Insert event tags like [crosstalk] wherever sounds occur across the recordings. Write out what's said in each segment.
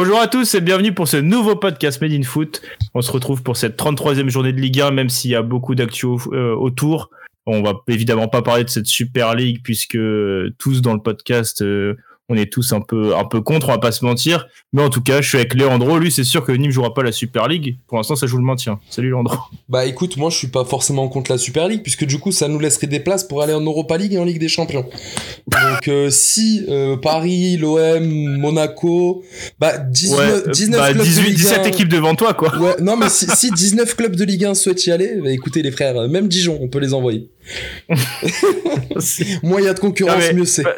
Bonjour à tous et bienvenue pour ce nouveau podcast Made in Foot. On se retrouve pour cette 33e journée de Ligue 1, même s'il y a beaucoup d'actu euh, autour. On va évidemment pas parler de cette Super League puisque tous dans le podcast euh, on est tous un peu un peu contre, on va pas se mentir. Mais en tout cas, je suis avec Léandro. Lui, c'est sûr que Nîmes jouera pas la Super League. Pour l'instant, ça joue le maintien. Salut Léandro. Bah écoute, moi je suis pas forcément contre la Super League puisque du coup ça nous laisserait des places pour aller en Europa League et en Ligue des Champions. Donc euh, si euh, Paris, l'OM, Monaco, bah 19, 19 bah, clubs 18, de Ligue 17 1, équipes devant toi, quoi. Ouais, non mais si, si 19 clubs de Ligue 1 souhaitent y aller, bah écoutez les frères, même Dijon, on peut les envoyer. [laughs] Moins il y a de concurrence, Non, mais- mieux c'est. Bah,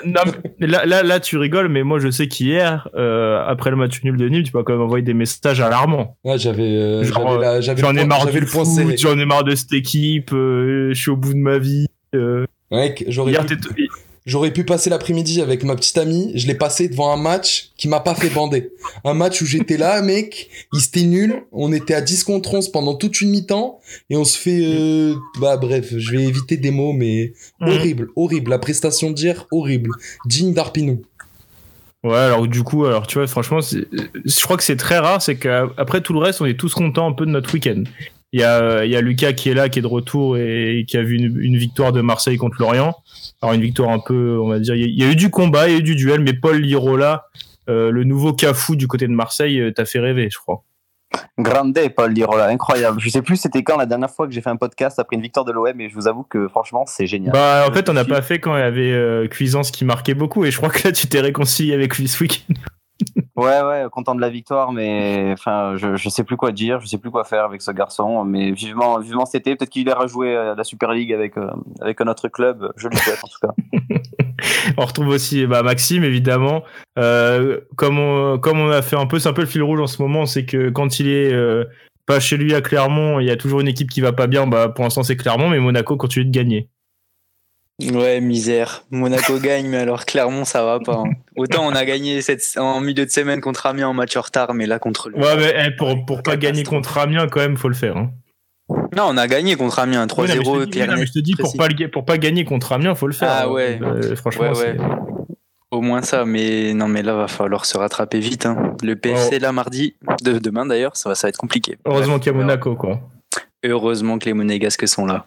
là, là, là, tu rigoles, mais moi, je sais qu'hier, euh, après le match nul de Nîmes, tu peux quand même envoyer des messages alarmants. Ouais, j'avais euh, j'avais J'en ai marre du j'en ai marre de cette équipe, euh, je suis au bout de ma vie. Mec, j'aurais Hier, j'aurais pu passer l'après-midi avec ma petite amie, je l'ai passé devant un match qui m'a pas fait bander. Un match où j'étais là, [laughs] mec, il était nul, on était à 10 contre 11 pendant toute une mi-temps, et on se fait... euh, Bah bref, je vais éviter des mots, mais Mm. horrible, horrible. La prestation d'hier, horrible. Digne d'Arpinou. Ouais, alors du coup, alors tu vois, franchement, je crois que c'est très rare, c'est qu'après tout le reste, on est tous contents un peu de notre week-end. Il y a, il y a Lucas qui est là, qui est de retour et qui a vu une, une victoire de Marseille contre Lorient. Alors une victoire un peu, on va dire, il y a, il y a eu du combat, il y a eu du duel, mais Paul Lirola, euh, le nouveau Cafou du côté de Marseille, euh, t'a fait rêver, je crois. Grande Paul Lirola, incroyable. Je sais plus c'était quand la dernière fois que j'ai fait un podcast après une victoire de l'OM et je vous avoue que franchement c'est génial. Bah en fait, on n'a pas fait quand il y avait euh, Cuisance qui marquait beaucoup et je crois que là, tu t'es réconcilié avec lui ce week-end. Ouais ouais, content de la victoire mais enfin je, je sais plus quoi dire, je sais plus quoi faire avec ce garçon mais vivement vivement cet été, peut-être qu'il ira jouer à la Super League avec euh, avec un autre club, je lui souhaite en tout cas. [laughs] On retrouve aussi bah, Maxime, évidemment. Euh, comme, on, comme on a fait un peu, un peu le fil rouge en ce moment, c'est que quand il est euh, pas chez lui à Clermont, il y a toujours une équipe qui va pas bien. Bah, pour l'instant, c'est Clermont, mais Monaco continue de gagner. Ouais, misère. Monaco [laughs] gagne, mais alors Clermont, ça va pas. hein. Autant on a gagné cette, en milieu de semaine contre Amiens en match en retard, mais là contre lui. Ouais, mais eh, pour, pour pas gagner contre Amiens, quand même, faut le faire. Hein. Non, on a gagné contre Amiens, Oui, non, mais je te 3-0, dis- oui, mais je te dis, pour pas, le pour pas gagner contre Amiens, faut le faire. Ah ouais. Euh, franchement, Ouais, ouais. Au moins ça, mais non, mais là, va falloir se rattraper vite. hein. Le PFC, là, mardi, de, demain d'ailleurs, ça va, ça va être compliqué. heureusement qu'il y a Monaco, quoi. Heureusement que les Monégasques sont là.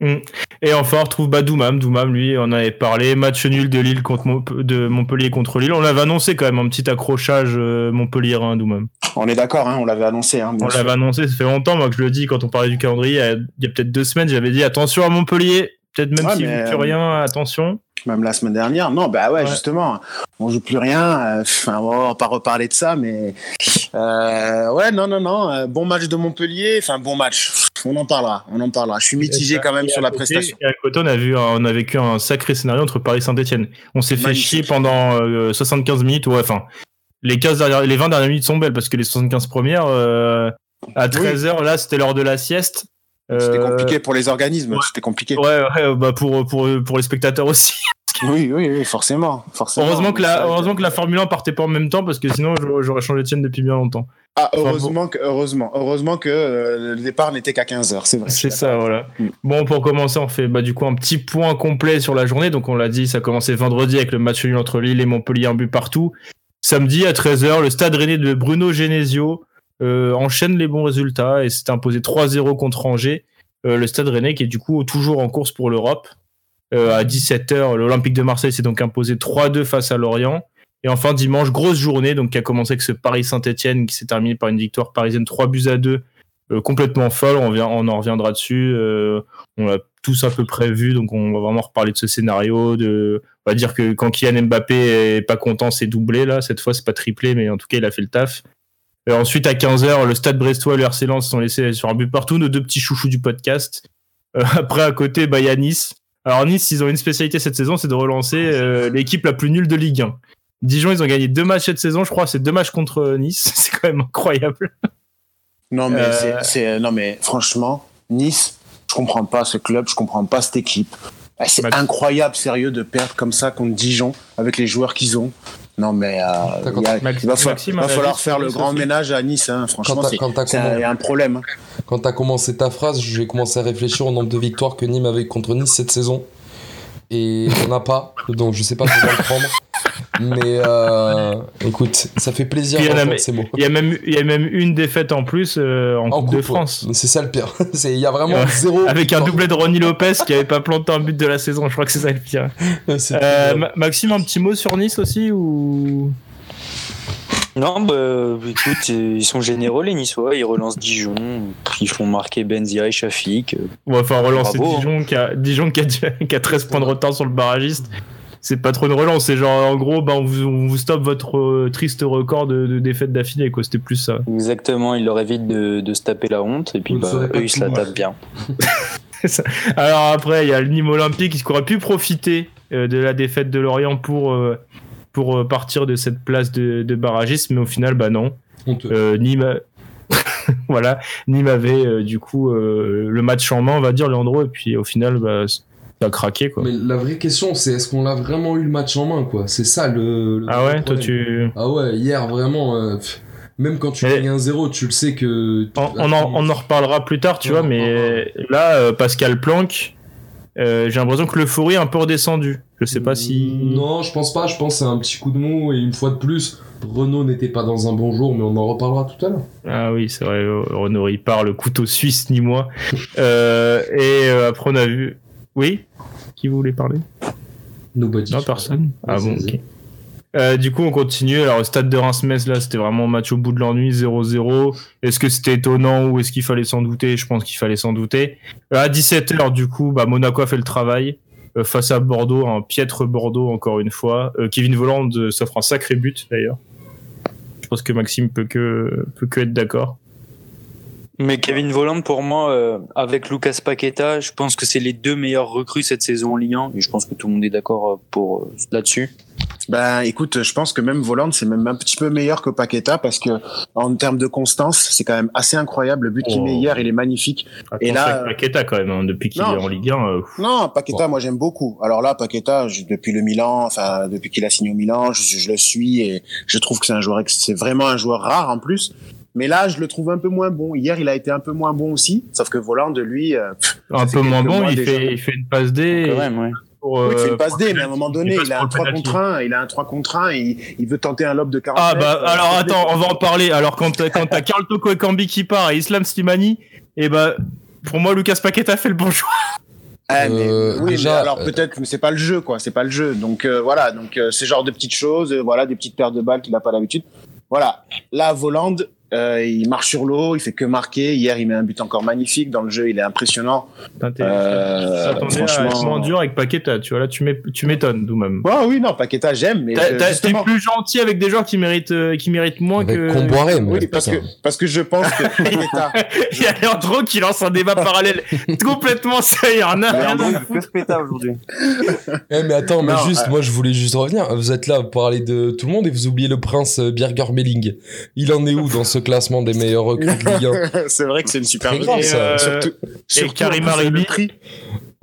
Et enfin, on retrouve bah, Doumam. Doumam, lui, on avait parlé. Match nul de Lille contre de Montpellier contre Lille. On l'avait annoncé quand même, un petit accrochage euh, Montpellier, hein, Doumam. On est d'accord, hein, on l'avait annoncé. Hein, On l'avait annoncé, ça fait longtemps, moi, que je le dis quand on parlait du calendrier. Il y a, peut-être deux semaines, j'avais dit attention à Montpellier. Peut-être même Ouais, s'il mais, plus euh, rien, attention. Même la semaine dernière. Non, bah ouais, Ouais. justement, on joue plus rien. euh, Enfin, on va pas reparler de ça, mais euh, ouais, non, non, non. bon match de Montpellier. Enfin, bon match. On en parlera. On en parlera. Je suis mitigé quand même sur la côté- prestation. Et à côté, on a, vu, un- on a vécu un sacré scénario entre Paris et Saint-Etienne. On s'est fait chier pendant euh, 75 minutes. Ouais, enfin, les, 15 dernières, les 20 dernières minutes sont belles parce que les 75 premières, euh, à 13h, là, c'était l'heure de la sieste. C'était Euh, compliqué pour les organismes. ouais. C'était compliqué. Ouais, ouais, bah pour, pour, pour les spectateurs aussi. [laughs] Oui, oui, oui, forcément, forcément. Heureusement que, la, heureusement que la Formule 1 partait pas en même temps parce que sinon j'aurais- changé de chaîne depuis bien longtemps. Ah, Enfin, heureusement que, heureusement, heureusement que euh, le départ n'était qu'à 15 h C'est vrai. C'est ça, voilà. Bon, pour commencer, on fait bah, du coup un petit point complet sur la journée. Donc, on l'a dit, ça a commencé vendredi avec le match nul entre Lille et Montpellier, un but partout. Samedi à 13h, le stade rennais de Bruno Genesio euh, enchaîne les bons résultats et s'est imposé 3-0 contre Angers. Euh, le stade rennais qui est du coup toujours en course pour l'Europe. Euh, à 17h, l'Olympique de Marseille s'est donc imposé 3-2 face à Lorient. Et enfin, dimanche, grosse journée donc qui a commencé avec ce Paris-Saint-Etienne qui s'est terminé par une victoire parisienne 3 buts à 2 euh, complètement folle. On, vient, en reviendra dessus. euh, on l'a tous à peu près vu, donc on va vraiment reparler de ce scénario. On va dire que quand Kylian Mbappé est pas content, c'est doublé là. Cette fois, c'est pas triplé, mais en tout cas, il a fait le taf. Ensuite, à 15h, le Stade Brestois et le RC Lens sont laissés sur un but partout. Nos deux petits chouchous du podcast. [laughs] Après, à côté, bah. Alors Nice, ils ont une spécialité cette saison, c'est de relancer euh, l'équipe la plus nulle de Ligue 1. Dijon, ils ont gagné deux matchs cette saison, je crois. C'est deux matchs contre Nice. [laughs] C'est quand même incroyable. Non, mais Euh, c'est- non, mais franchement, Nice, je comprends pas ce club, je comprends pas cette équipe. Ah, C'est incroyable, sérieux, de perdre comme ça contre Dijon avec les joueurs qu'ils ont. Non, mais euh, il a- il va, falloir faire le grand ménage à Nice. hein. Franchement, Quand t'as- c'est un, un problème. hein. Quand t'as commencé ta phrase, j'ai commencé à réfléchir au nombre de victoires que Nîmes avait contre Nice cette saison. Et on n'a pas, donc je sais pas comment le prendre. Mais euh, Écoute, ça fait plaisir il y a d'entendre mais- ces mots. Il y a même, il y a même une défaite en plus euh, en, Coupe, de ouais. France. C'est ça le pire. [laughs] Il y a vraiment Ouais. zéro. Avec un doublé de Ronnie Lopez qui avait pas planté un but de la saison. Je crois que c'est ça le pire. [laughs] Euh, Maxime, un petit mot sur Nice aussi ou? Non, bah, écoute, euh, ils sont généreux les Niçois, ils relancent Dijon, ils font marquer Benzia et Shafik. euh, On va enfin relancer Bravo. Dijon qui a, Dijon qui a, [laughs] qui a 13 points de retard sur le barragiste. C'est pas trop une relance, c'est genre en gros, ben, on, vous, on vous stoppe votre euh, triste record de, de défaites d'affilée, quoi. C'était plus ça. Exactement, ils leur évitent de, de se taper la honte, et puis bah, eux ils se la tapent bien. [laughs] Alors après, il y a le Nîmes Olympique qui aurait pu profiter euh, de la défaite de Lorient pour, euh, pour euh, partir de cette place de, de barragiste, mais au final, bah non. Euh, Nîmes, [laughs] voilà, Nîmes avait euh, du coup euh, le match en main, on va dire, Leandro, et puis au final, bah, ça a craqué, quoi. Mais la vraie question, c'est est-ce qu'on a vraiment eu le match en main, quoi? C'est ça le. le Ah ouais, toi tu. Ah ouais, hier vraiment. même quand tu gagnes 1-0, tu le sais que. On, on en, on en reparlera plus tard, tu On vois, mais là, Pascal Planck, euh, j'ai l'impression que l'euphorie est un peu redescendue. Je sais pas si. Non, je pense pas. Je pense c'est un petit coup de mou. Et une fois de plus, Renault n'était pas dans un bon jour, mais on en reparlera tout à l'heure. Ah oui, c'est vrai, Renaud, il parle couteau suisse, ni moi. Euh, et euh, après, on a vu. Oui? Qui voulait parler? Nobody. Non, personne. Ah bon, ok. Euh, du coup, on continue. Alors, au stade de Reims-Metz, là, c'était vraiment un match au bout de l'ennui, 0-0. Est-ce que c'était étonnant ou est-ce qu'il fallait s'en douter? Je pense qu'il fallait s'en douter. Euh, à 17h, du coup, bah, Monaco fait le travail euh, face à Bordeaux, un piètre Bordeaux, encore une fois. Kevin Voland s'offre un sacré but, d'ailleurs. Je pense que Maxime peut que, peut que être d'accord. Mais Kevin Voland, pour moi, euh, avec Lucas Paqueta, je pense que c'est les deux meilleurs recrues cette saison en Ligue 1, et je pense que tout le monde est d'accord euh, pour euh, là-dessus. Ben, écoute, je pense que même Voland, c'est même un petit peu meilleur que Paqueta parce que en termes de constance, c'est quand même assez incroyable. Le but qu'il Oh. met hier, il est magnifique. Et Attention là, avec Paqueta, quand même, hein, depuis qu'il est Non. en Ligue 1. euh, Non, Paqueta, moi j'aime beaucoup. Alors là, Paqueta, je- depuis le Milan, enfin depuis qu'il a signé au Milan, je, je le suis et je trouve que c'est un joueur, c'est vraiment un joueur rare en plus. Mais là, je le trouve un peu moins bon. Hier, il a été un peu moins bon aussi. Sauf que Voland, de lui, euh, un peu moins bon, il fait, il fait une passe D. Quand même, ouais. pour, oui, il fait euh, une passe D, mais à un moment donné, il a un le 3 penalty. contre 1, il a un 3 contre 1 et il, il veut tenter un lob de 40 Ah bah euh, alors attends, on va en parler. Alors quand t'as quand t'as Carl Toko Ekambi qui part et Islam Slimani, et bah pour moi Lucas Paqueta fait le bon choix. Ah, [laughs] mais, Euh, oui, déjà, mais alors euh, peut-être que c'est pas le jeu, quoi. C'est pas le jeu. Donc euh, voilà, donc euh, ce genre de petites choses, euh, voilà, des petites paires de balles qu'il n'a pas l'habitude. Voilà. Là, Voland, euh, il marche sur l'eau, il fait que marquer. Hier, il met un but encore magnifique dans le jeu, il est impressionnant. Euh, à franchement- être moins dur avec Paqueta, tu vois là tu m'é- tu m'étonnes d'où même. Ouais, oui, non, Paqueta, j'aime, mais euh, T'es justement, plus gentil avec des joueurs qui méritent euh, qui méritent moins Avec que. Comboiré, mais oui, parce que putain. parce que je pense que [laughs] Paqueta, Il y a Leandro qui lance un débat parallèle [laughs] complètement sérieux. rien à- rien à- aujourd'hui. [laughs] Eh mais attends, mais Non, juste, euh, moi je voulais juste revenir. Vous êtes là pour parler de tout le monde et vous oubliez le prince euh, Birger Melling. Il en est où dans ce classement des meilleurs recrues de Ligue 1 c'est vrai que c'est une super idée. Et, euh, Surtout, surtout Karim Arribi.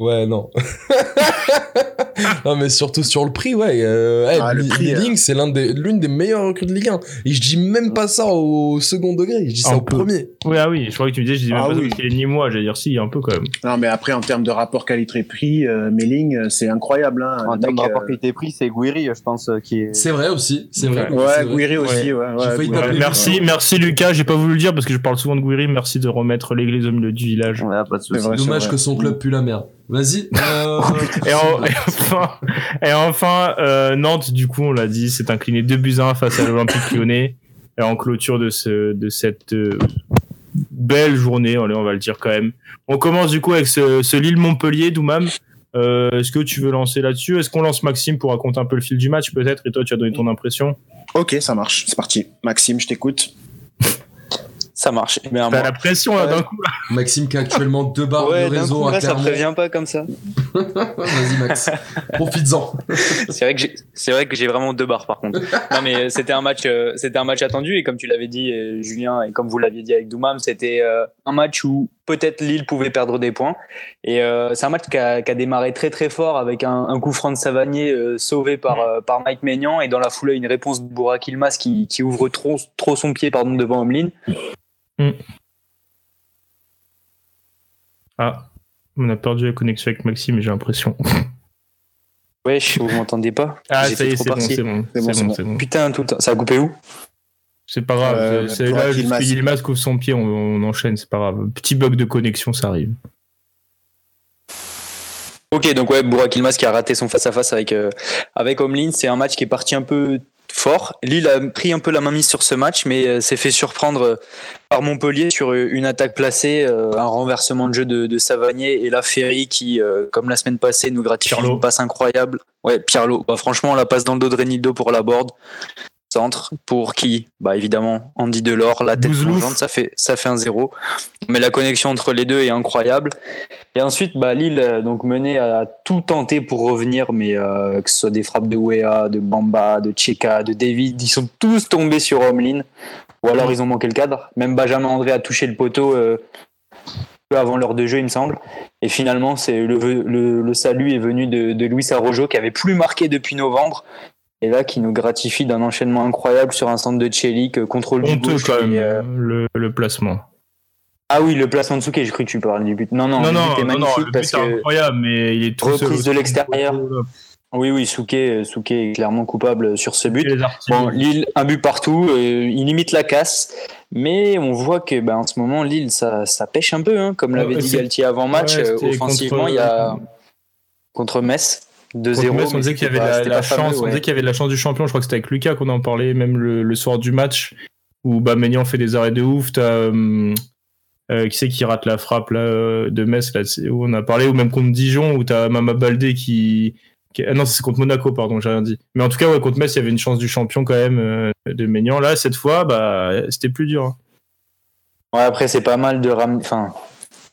Ouais, non. [laughs] non, mais surtout sur le prix, ouais. Euh, Ah, le prix, Liling, c'est des, l'une des meilleures recrues de Ligue 1. Et je dis même pas ça au second degré, je dis ça Un au peu. premier. Oui ah oui, je crois que tu me disais, je dis même Ah pas ça ni moi, j'allais dire si un peu quand même. Non, mais après, en termes de rapport qualité-prix, euh, Melling, euh, c'est incroyable. Hein. En termes de rapport euh, qualité-prix, c'est Gouiri, je pense, euh, qui est. C'est vrai aussi, c'est vrai. Ouais, vrai. Guiri aussi, ouais. Guiri. merci, merci Lucas, j'ai pas voulu le dire parce que je parle souvent de Gouiri, merci de remettre l'église au milieu du village. Ouais, pas de soucis. C'est vrai. Dommage que son club pue la merde. Vas-y. euh, [laughs] Et, en- [laughs] et enfin, et enfin euh, Nantes, du coup, on l'a dit, s'est incliné 2 buts à 1 face à l'Olympique lyonnais et en clôture de, ce, de cette euh, belle journée, allez, on va le dire quand même. On commence du coup avec ce, ce Lille-Montpellier, Doumam. Euh, Est-ce que tu veux lancer là-dessus? Est-ce qu'on lance Maxime pour raconter un peu le fil du match peut-être? Et toi, tu as donné ton impression? Ok, ça marche. C'est parti. Maxime, je t'écoute. Ça marche. Eh bien, T'as moi- la pression là Ouais. d'un coup là. Maxime qui a actuellement deux barres Ouais, de réseau coup, à ça prévient pas comme ça. [laughs] Vas-y Max, profites-en. C'est vrai que j'ai, c'est vrai que j'ai vraiment deux barres par contre. Non mais euh, c'était un match, euh, c'était un match attendu et comme tu l'avais dit euh, Julien et comme vous l'aviez dit avec Doumam, c'était euh, un match où peut-être Lille pouvait perdre des points. Et euh, c'est un match qui a, qui a démarré très très fort avec un, un coup franc de Savanier euh, sauvé par euh, par Mike Maignan et dans la foulée une réponse de Burak Ilmaz qui, qui ouvre trop trop son pied pardon devant Omlin. Ah, on a perdu la connexion avec Maxime, j'ai l'impression. Wesh, vous m'entendez pas Ah, ça y est, c'est bon, c'est bon. Putain, tout le temps. Ça a coupé où? C'est pas grave. Euh, c'est là, Yilmaz couvre son pied, on, on enchaîne, c'est pas grave. Petit bug de connexion, ça arrive. Ok, donc ouais, Burak Yilmaz qui a raté son face-à-face avec, euh, avec Omlin. C'est un match qui est parti un peu fort. Lille a pris un peu la mainmise sur ce match, mais euh, s'est fait surprendre euh, par Montpellier sur euh, une attaque placée, euh, un renversement de jeu de, de Savanier et la Ferry qui, euh, comme la semaine passée, nous gratifie Pirlo. une passe incroyable. Ouais, Pirlo. Bah, franchement, la passe dans le dos de Renildo pour la board. Centre pour qui? Bah évidemment Andy Delors, la tête plongeante, ça fait ça fait un zéro. Mais la connexion entre les deux est incroyable. Et ensuite, bah, Lille euh, donc mené à tout tenter pour revenir, mais euh, que ce soit des frappes de Wea, de Bamba, de Cheka, de David, ils sont tous tombés sur Omlin. Ou alors ils ont manqué le cadre. Même Benjamin André a touché le poteau euh, peu avant l'heure de jeu, il me semble. Et finalement, c'est le, le, le salut est venu de, de Luis Arrojo qui avait plus marqué depuis novembre. Et là, qui nous gratifie d'un enchaînement incroyable sur un centre de Chelik, contrôle du gauche. quand même, euh, le, le placement. Ah oui, le placement de Souquet, j'ai cru que tu parlais du but. Non, non, Non, le non, est non, le but que. incroyable, mais il est tout Reprise de l'extérieur. Oui, oui, Souquet, Souquet est clairement coupable sur ce but. Bon, Lille, un but partout, euh, il limite la casse, mais on voit que ben, en ce moment, Lille, ça, ça pêche un peu, hein, comme l'avait Ouais, dit Galtier avant match. Ouais, euh, offensivement, contre- il y a contre Metz, 2-0. Contre Metz, on disait qu'il y avait pas- la, fameux, chance, on ouais. disait qu'il y avait de la chance du champion. Je crois que c'était avec Lucas qu'on en parlait, même le, le soir du match, où bah, Maignan fait des arrêts de ouf. T'as, euh, euh, qui c'est qui rate la frappe là, euh, de Metz, là, où on a parlé, ou même contre Dijon, où t'as Mama Baldé qui. qui- Ah non, c'est contre Monaco, pardon, j'ai rien dit. Mais en tout cas, ouais, contre Metz, il y avait une chance du champion quand même euh, de Maignan. Là, cette fois, bah, c'était plus dur. hein. Ouais, après, c'est pas mal de ramener. Enfin,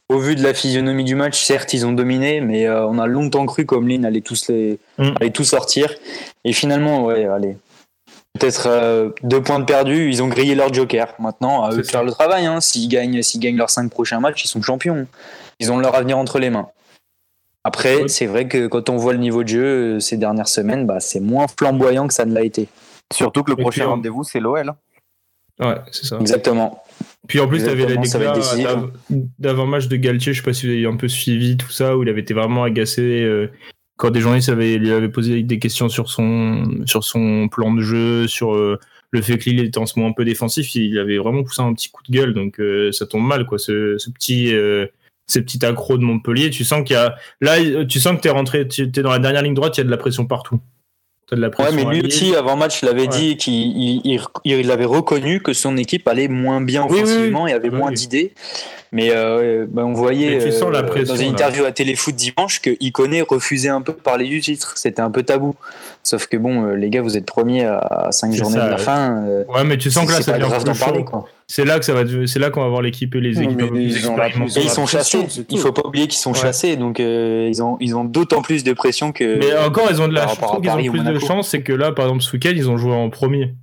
au vu de la physionomie du match, certes, ils ont dominé, mais euh, on a longtemps cru qu'Omlin allait tous les, Mm. allait tout sortir. Et finalement, ouais, allez. Peut-être euh, deux points de perdus, ils ont grillé leur joker. Maintenant, à eux de faire le travail. Hein. S'ils gagnent, s'ils gagnent leurs cinq prochains matchs, ils sont champions. Ils ont leur avenir entre les mains. Après, Ouais. c'est vrai que quand on voit le niveau de jeu euh, ces dernières semaines, bah, c'est moins flamboyant que ça ne l'a été. Surtout que le Et prochain rendez-vous, c'est l'OL. Ouais, c'est ça. Exactement. Puis en plus, va être décisif. d'avant-match de Galtier, je sais pas si vous avez un peu suivi tout ça, où il avait été vraiment agacé euh, quand des journalistes avaient, lui avaient posé des questions sur son, sur son plan de jeu, sur euh, le fait que Lille était en ce moment un peu défensif. Il avait vraiment poussé un petit coup de gueule, donc euh, ça tombe mal, quoi, ce, ce petit. ces petits accros de Montpellier, tu sens qu'il y a. Là, tu sens que t'es rentré, tu es dans la dernière ligne droite, il y a de la pression partout. T'as de la Ouais, mais lui aussi, avant match, il avait Ouais. dit qu'il il, il- il avait reconnu que son équipe allait moins bien Oui, oui, offensivement et avait Oui, moins oui. d'idées. Mais euh, ben, on voyait Mais tu sens la euh, pression, dans une là. interview à Téléfoot dimanche que Iconé refusait un peu de parler du titre. C'était un peu tabou. Sauf que bon, euh, les gars, vous êtes premiers à 5 C'est journées ça, de la ouais. fin. Ouais, mais tu sens que là, c'est ça devient grave d'en plus parler. C'est là que ça va, c'est là qu'on va voir l'équipe et les Non, équipes. mais plus ils ils sont chassés. Il tout. faut pas oublier qu'ils sont Ouais. chassés. Donc euh, ils ont, ils ont d'autant plus de pression que. Mais encore, ils ont de la chance. Paris ont plus de chance, c'est que là, par exemple, ce week-end, ils ont joué en premier.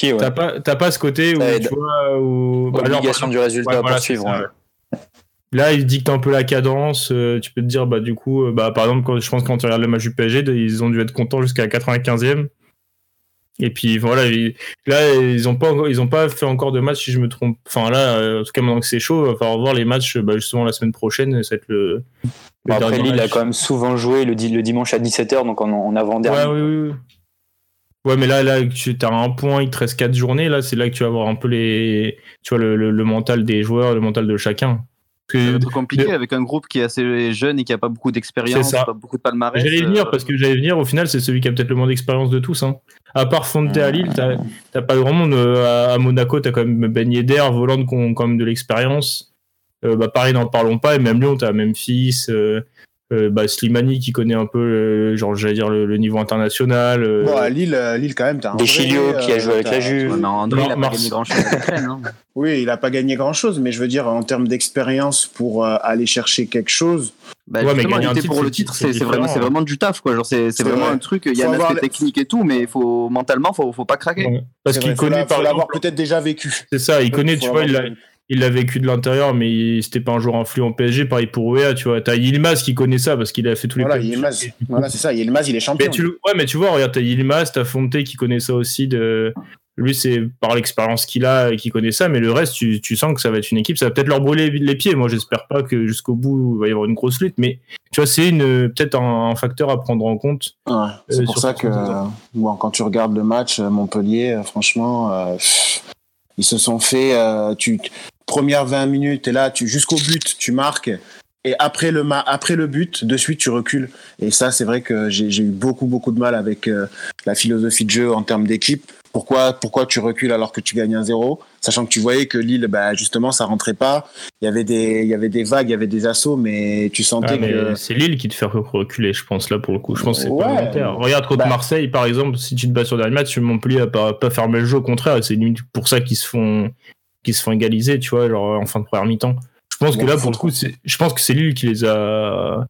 Qui, ouais. T'as pas, t'as pas ce côté où tu vois où. bah, Obligation du résultat ouais, à voilà, ça, ouais. ouais. Là, ils dictent un peu la cadence. euh, tu peux te dire, bah, du coup, euh, bah, par exemple, quand, je pense que quand tu regardes le match du PSG, ils ont dû être contents jusqu'à la 95e. Et puis voilà, ils- là, ils ont pas, encore- ils ont pas fait encore de match, si je me trompe. Enfin là, euh, en tout cas, maintenant que c'est chaud, il va falloir voir les matchs, bah, justement, la semaine prochaine. Ça va être le. le après, Lille a quand même souvent joué le, di- le dimanche à 17h, donc en, en avant-dernier. Ouais, oui, oui, oui. Ouais, mais là, là, tu as un point, il te reste 4 journées. Là, c'est là que tu vas voir un peu les, tu vois, le, le- le mental des joueurs, le mental de chacun. Être compliqué avec un groupe qui est assez jeune et qui a pas beaucoup d'expérience, C'est pas beaucoup de palmarès. J'allais y venir euh, parce que j'allais venir. Au final, c'est celui qui a peut-être le moins d'expérience de tous. Hein. À part Fonte à Lille, t'as pas grand monde. Euh, À, à Monaco, t'as quand même Ben Yedder, Voland qui ont quand même de l'expérience. Euh, bah, Paris, n'en parlons pas. Et même Lyon, t'as Memphis, euh, bah, Slimani qui connaît un peu, euh, genre, j'allais dire le, le niveau international. euh, Bon, à Lille, euh, Lille quand même, t'as un Des vrai, Chilio qui a euh, joué avec la Juve. ouais, mais André, Non, il a pas gagné grand chose hein. [laughs] Oui, il a pas gagné grand chose, mais je veux dire, en termes d'expérience pour euh, aller chercher quelque chose, Bah, Ouais, mais justement, gagner un lutter titre, pour le c'est- titre, c'est vraiment, c'est vraiment du taf, quoi. Genre, c'est vraiment vrai. un truc. Il y a un aspect les- technique et tout, mais faut mentalement, faut, faut pas craquer. Parce qu'il faut connaît, par l'avoir exemple, peut-être déjà vécu. c'est ça, il connaît, tu vois, il il l'a vécu de l'intérieur, mais c'était pas un joueur influent PSG. Pareil pour OEA, tu vois. T'as Yilmaz qui connaît ça parce qu'il a fait tous les Voilà. Yilmaz. Voilà, c'est ça. Yilmaz, il est champion. Mais tu, le- ouais, mais tu vois, regarde, t'as Yilmaz, t'as Fonte qui connaît ça aussi de, Lui, c'est par l'expérience qu'il a et qu'il connaît ça, mais le reste, tu, tu, sens que ça va être une équipe. Ça va peut-être leur brûler les pieds. Moi, j'espère pas que jusqu'au bout, il va y avoir une grosse lutte, mais tu vois, c'est peut-être un, facteur à prendre en compte. Ouais, c'est pour ça que bon, quand tu regardes le match, Montpellier, franchement, ils se sont fait. tu première 20 minutes, et là, tu jusqu'au but, tu marques et après le, après le but, de suite, tu recules. Et ça, c'est vrai que j'ai eu beaucoup, beaucoup de mal avec euh, la philosophie de jeu en termes d'équipe. Pourquoi, pourquoi tu recules alors que tu gagnes un zéro? Sachant que tu voyais que Lille, bah, justement, ça rentrait pas. Il y avait des, il y avait des vagues, il y avait des assauts, mais tu sentais ah, que. C'est Lille qui te fait reculer, je pense, là, pour le coup. Je pense que c'est pas volontaire. Regarde contre bah Marseille, par exemple, si tu te bats sur le dernier match, Montpellier a pas, pas fermé le jeu, au contraire. C'est pour ça qu'ils se font, qu'ils se font égaliser, tu vois, genre en fin de première mi-temps. Je pense que là, pour le coup, je pense que c'est lui qui les a.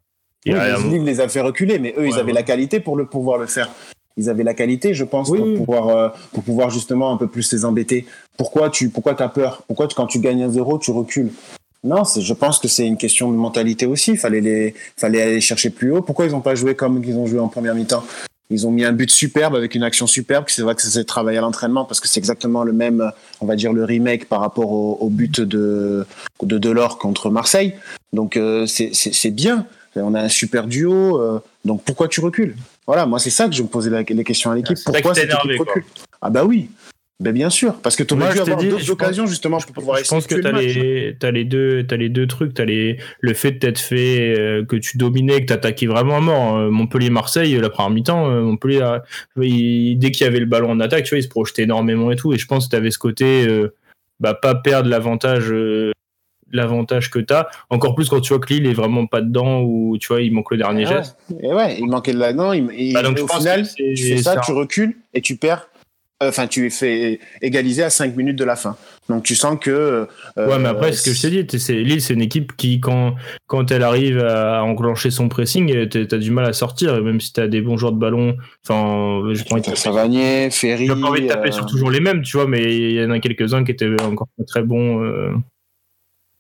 Oui, Lille les a fait reculer, mais eux, ils avaient la qualité pour le pouvoir le faire. Ils avaient la qualité, je pense, pour pouvoir euh, pour pouvoir justement un peu plus les embêter. Pourquoi tu pourquoi as peur? Pourquoi quand tu gagnes un zéro, tu recules? Non, je pense que c'est une question de mentalité aussi. Fallait les fallait aller chercher plus haut. Pourquoi ils n'ont pas joué comme ils ont joué en première mi-temps? Ils ont mis un but superbe avec une action superbe. C'est vrai que ça s'est travaillé à l'entraînement parce que c'est exactement le même, on va dire le remake par rapport au, but de de Delors contre Marseille. Donc euh, c'est bien. On a un super duo. Euh, donc pourquoi tu recules? Voilà, moi c'est ça que je me posais les questions à l'équipe. Pourquoi cette équipe recule Ah bah oui. Ben bien sûr, parce que tu aurais dû avoir d'autres occasions justement pour pouvoir Je pense que tu as, les, as les deux, as les deux trucs, as les, le fait de t'être fait euh, que tu dominais, que tu attaquais vraiment à mort. Hein. Montpellier-Marseille, la première mi-temps, euh, Montpellier, dès qu'il y avait le ballon en attaque, tu vois, il se projetait énormément et tout. Et je pense que tu avais ce côté, euh, bah, pas perdre l'avantage. l'avantage que tu as, encore plus quand tu vois que Lille est vraiment pas dedans ou tu vois il manque le dernier ah geste. Et ouais, il manquait de là non, il, bah, donc au final tu fais ça, tu recules et tu perds enfin tu es fait égaliser à 5 minutes de la fin. Donc tu sens que euh, Ouais, mais après ce que je t'ai dit, c'est Lille c'est une équipe qui quand quand elle arrive à enclencher son pressing, tu as du mal à sortir même si tu as des bons joueurs de ballon, enfin je prends Savanier, Ferry. J'ai pas envie de taper euh, sur toujours les mêmes, tu vois, mais il y en a quelques-uns qui étaient encore pas très bons euh,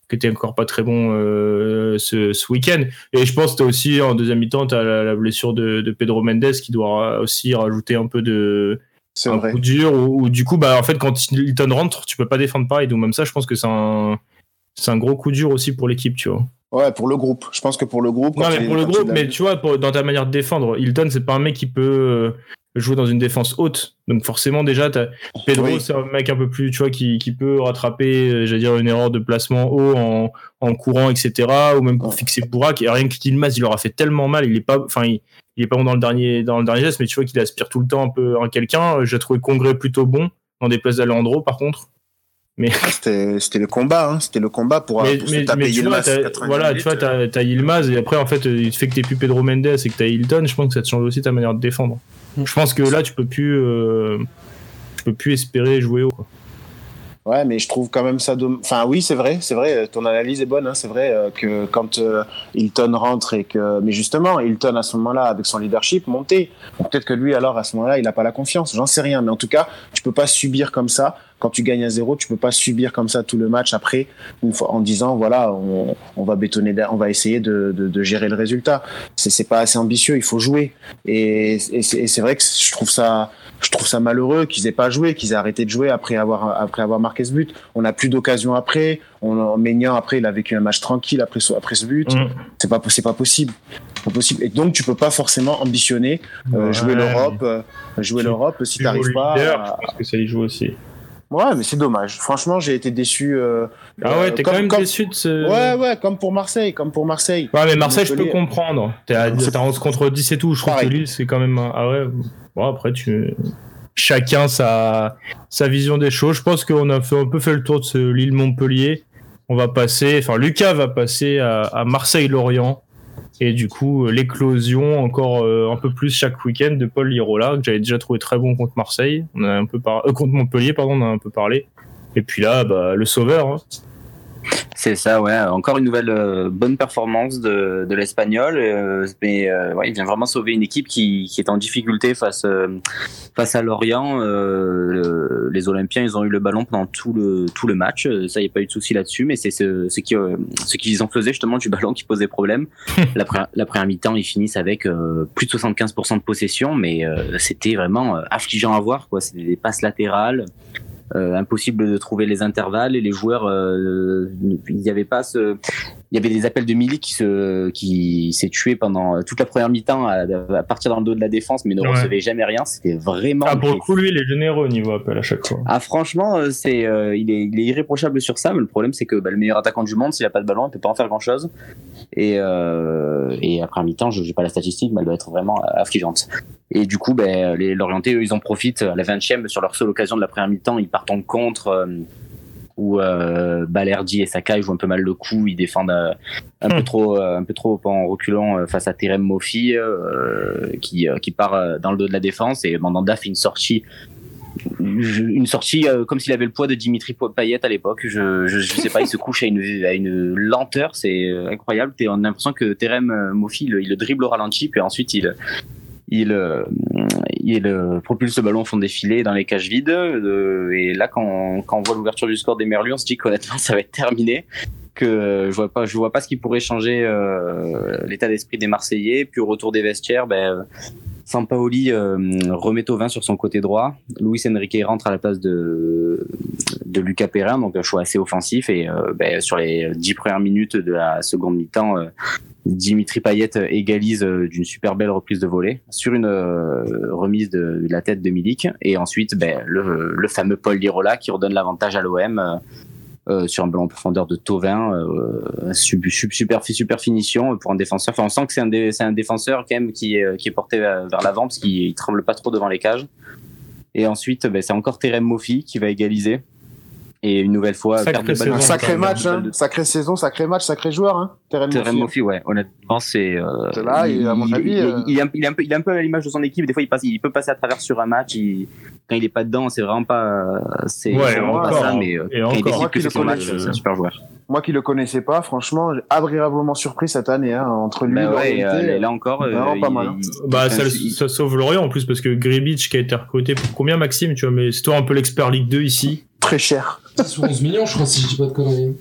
qui étaient encore pas très bons ce, ce week-end. Et je pense que aussi en deuxième mi-temps, tu as la, blessure de, de, Pedro Mendes qui doit aussi rajouter un peu de, un coup dur ou, du coup bah en fait quand Hilton rentre tu peux pas défendre pareil. Donc même ça je pense que c'est un c'est un gros coup dur aussi pour l'équipe tu vois. Ouais pour le groupe. Je pense que pour le groupe non mais pour le groupe mais tu vois dans ta manière de défendre Hilton c'est pas un mec qui peut euh, jouer dans une défense haute. Donc forcément déjà Pedro c'est un mec un peu plus tu vois qui, qui peut rattraper euh, j'allais dire une erreur de placement haut en, en courant etc ou même pour fixer Bourak et rien que Tilmaz il leur a fait tellement mal. Il est pas enfin il, il est pas bon dans le dernier dans le dernier geste, mais tu vois qu'il aspire tout le temps un peu à quelqu'un. J'ai trouvé Congrès plutôt bon dans des places d'Alandro, par contre. Mais c'était le combat, hein. c'était le combat pour, mais, pour taper Yilmaz. Voilà, tu vois, t'as as Yilmaz et après en fait, il fait que t'es plus Pedro Mendes et que t'as Hilton. Je pense que ça te change aussi ta manière de défendre. Mm. Je pense que là, tu peux plus, euh, tu peux plus espérer jouer haut. Quoi. Ouais, mais je trouve quand même ça. Enfin, oui, c'est vrai, c'est vrai. Ton analyse est bonne. Hein, c'est vrai euh, que quand euh, Hilton rentre et que, mais justement, Hilton à ce moment-là, avec son leadership, monté. Peut-être que lui, alors à ce moment-là, il n'a pas la confiance. J'en sais rien, mais en tout cas, tu peux pas subir comme ça. Quand tu gagnes à zéro, tu peux pas subir comme ça tout le match après, une fois, en disant voilà, on, va bétonner, on va essayer de, de, de gérer le résultat. C'est pas assez ambitieux. Il faut jouer. Et c'est vrai que je trouve ça je trouve ça malheureux qu'ils aient pas joué, qu'ils aient arrêté de jouer après avoir après avoir marqué ce but. On n'a plus d'occasion après. On Maignan après il a vécu un match tranquille après ce, après ce but. Mm. C'est pas c'est pas possible. Pas possible. Et donc tu peux pas forcément ambitionner euh, jouer l'Europe, euh, jouer l'Europe si t'arrives pas. À... Parce que ça y joue aussi. Ouais, mais c'est dommage. Franchement, j'ai été déçu. Euh, ah ouais, t'es quand même déçu de ce. Ouais, ouais, comme pour Marseille, comme pour Marseille. Ouais, mais Marseille, je peux comprendre. T'es à 11 contre 10 et tout. Je trouve que Lille, c'est quand même. Ah ouais. Bon, après, tu. Chacun sa, vision des choses. Je pense qu'on a fait, un peu fait le tour de ce Lille-Montpellier. On va passer. Enfin, Lucas va passer à, à Marseille-Lorient. Et du coup, euh, l'éclosion encore euh, un peu plus chaque week-end de Paul Lirola, que j'avais déjà trouvé très bon contre Marseille. On a un peu par... Euh, contre Montpellier, pardon, on a un peu parlé. Et puis là, bah, le sauveur. Hein. C'est ça, ouais. Encore une nouvelle euh, bonne performance de, de l'Espagnol. euh, mais euh, ouais, il vient vraiment sauver une équipe qui, qui est en difficulté face, euh, face à Lorient. Euh, le- les Olympiens, ils ont eu le ballon pendant tout le, tout le match. Euh, Ça, il n'y a pas eu de souci là-dessus. Mais c'est ce, ce qui, euh, ce qu'ils en faisaient justement du ballon qui posait problème. [laughs] la, pre- la première mi-temps, ils finissent avec euh, plus de 75% de possession. Mais euh, c'était vraiment euh, affligeant à voir. C'était des passes latérales. Euh, impossible de trouver les intervalles et les joueurs euh, il n'y avait pas ce il y avait des appels de Milik qui se qui s'est tué pendant toute la première mi-temps à, à partir dans le dos de la défense mais ne Ouais. recevait jamais rien c'était vraiment Ah, pour le coup, lui, il est généreux au niveau appel à chaque fois. ah franchement euh, c'est euh, il est il est irréprochable sur ça mais le problème c'est que bah, le meilleur attaquant du monde s'il a pas de ballon il peut pas en faire grand chose et euh, et après un mi-temps je n'ai pas la statistique mais elle doit être vraiment euh, affligeante et du coup ben les Lorientais eux ils en profitent à la 20e sur leur seule occasion de la première mi-temps ils partent en contre euh, où euh, Balerdi et Sakai jouent un peu mal le coup, ils défendent euh, un peu Hmm. trop, euh, un peu trop en reculant face à Terem Mofi qui qui part dans le dos de la défense et Mandanda fait une sortie une sortie euh, comme s'il avait le poids de Dimitri Payet à l'époque. Je, je, je sais pas, il se [laughs] couche à une, à une lenteur, c'est incroyable. On a l'impression que Terem Mofi, il, il le dribble au ralenti, puis ensuite il, il, euh, euh, propulse le ballon au fond des filets dans les cages vides. euh, et là, quand, on voit l'ouverture du score des Merlus, on se dit qu'honnêtement, ça va être terminé. Que je vois pas, je vois pas ce qui pourrait changer l'état d'esprit des Marseillais. Puis au retour des vestiaires, ben, Sampaoli euh, remet Tovin sur son côté droit. Luis Enrique rentre à la place de, de Lucas Perrin, donc un choix assez offensif. Et euh, ben, sur les dix premières minutes de la seconde mi-temps, euh, Dimitri Payet égalise d'une super belle reprise de volée sur une remise de, la tête de Milik. Et ensuite, ben, le, le fameux Paul Lirola qui redonne l'avantage à l'OM. Euh, euh, sur un ballon en profondeur de Tovin, euh, sub- sub- super, super finition pour un défenseur. Enfin, on sent que c'est un, dé- un défenseur quand même qui est, qui est porté vers l'avant parce qu'il il tremble pas trop devant les cages. Et ensuite, ben, c'est encore Terem Mofi qui va égaliser. Et une nouvelle fois, saison, de- Un sacré match, hein. de- sacrée saison, sacré match, sacré joueur. Hein. Mofi, ouais, honnêtement, c'est. euh, C'est là, et à mon il, avis, il- euh, il est un, il est un peu, il est un peu à l'image de son équipe. Des fois, il passe, il peut passer à travers sur un match. Il, quand il est pas dedans, c'est vraiment pas, c'est Ouais, c'est vraiment encore, pas ça. Mais euh, et quand il encore. décide Moi que qui c'est le son match, connais, c'est un super joueur. Moi qui le connaissais pas, franchement, agréablement surpris cette année hein, entre lui Bah et ouais, et, euh, là encore, euh, Vraiment pas il- mal, hein. il- Bah, ça, il- ça sauve Lorient en plus parce que Gribic qui a été recruté pour combien, Maxime Tu vois, mais c'est toi un peu l'expert Ligue 2 ici. Très cher. 10 ou 11 millions, je crois, si je dis pas de conneries.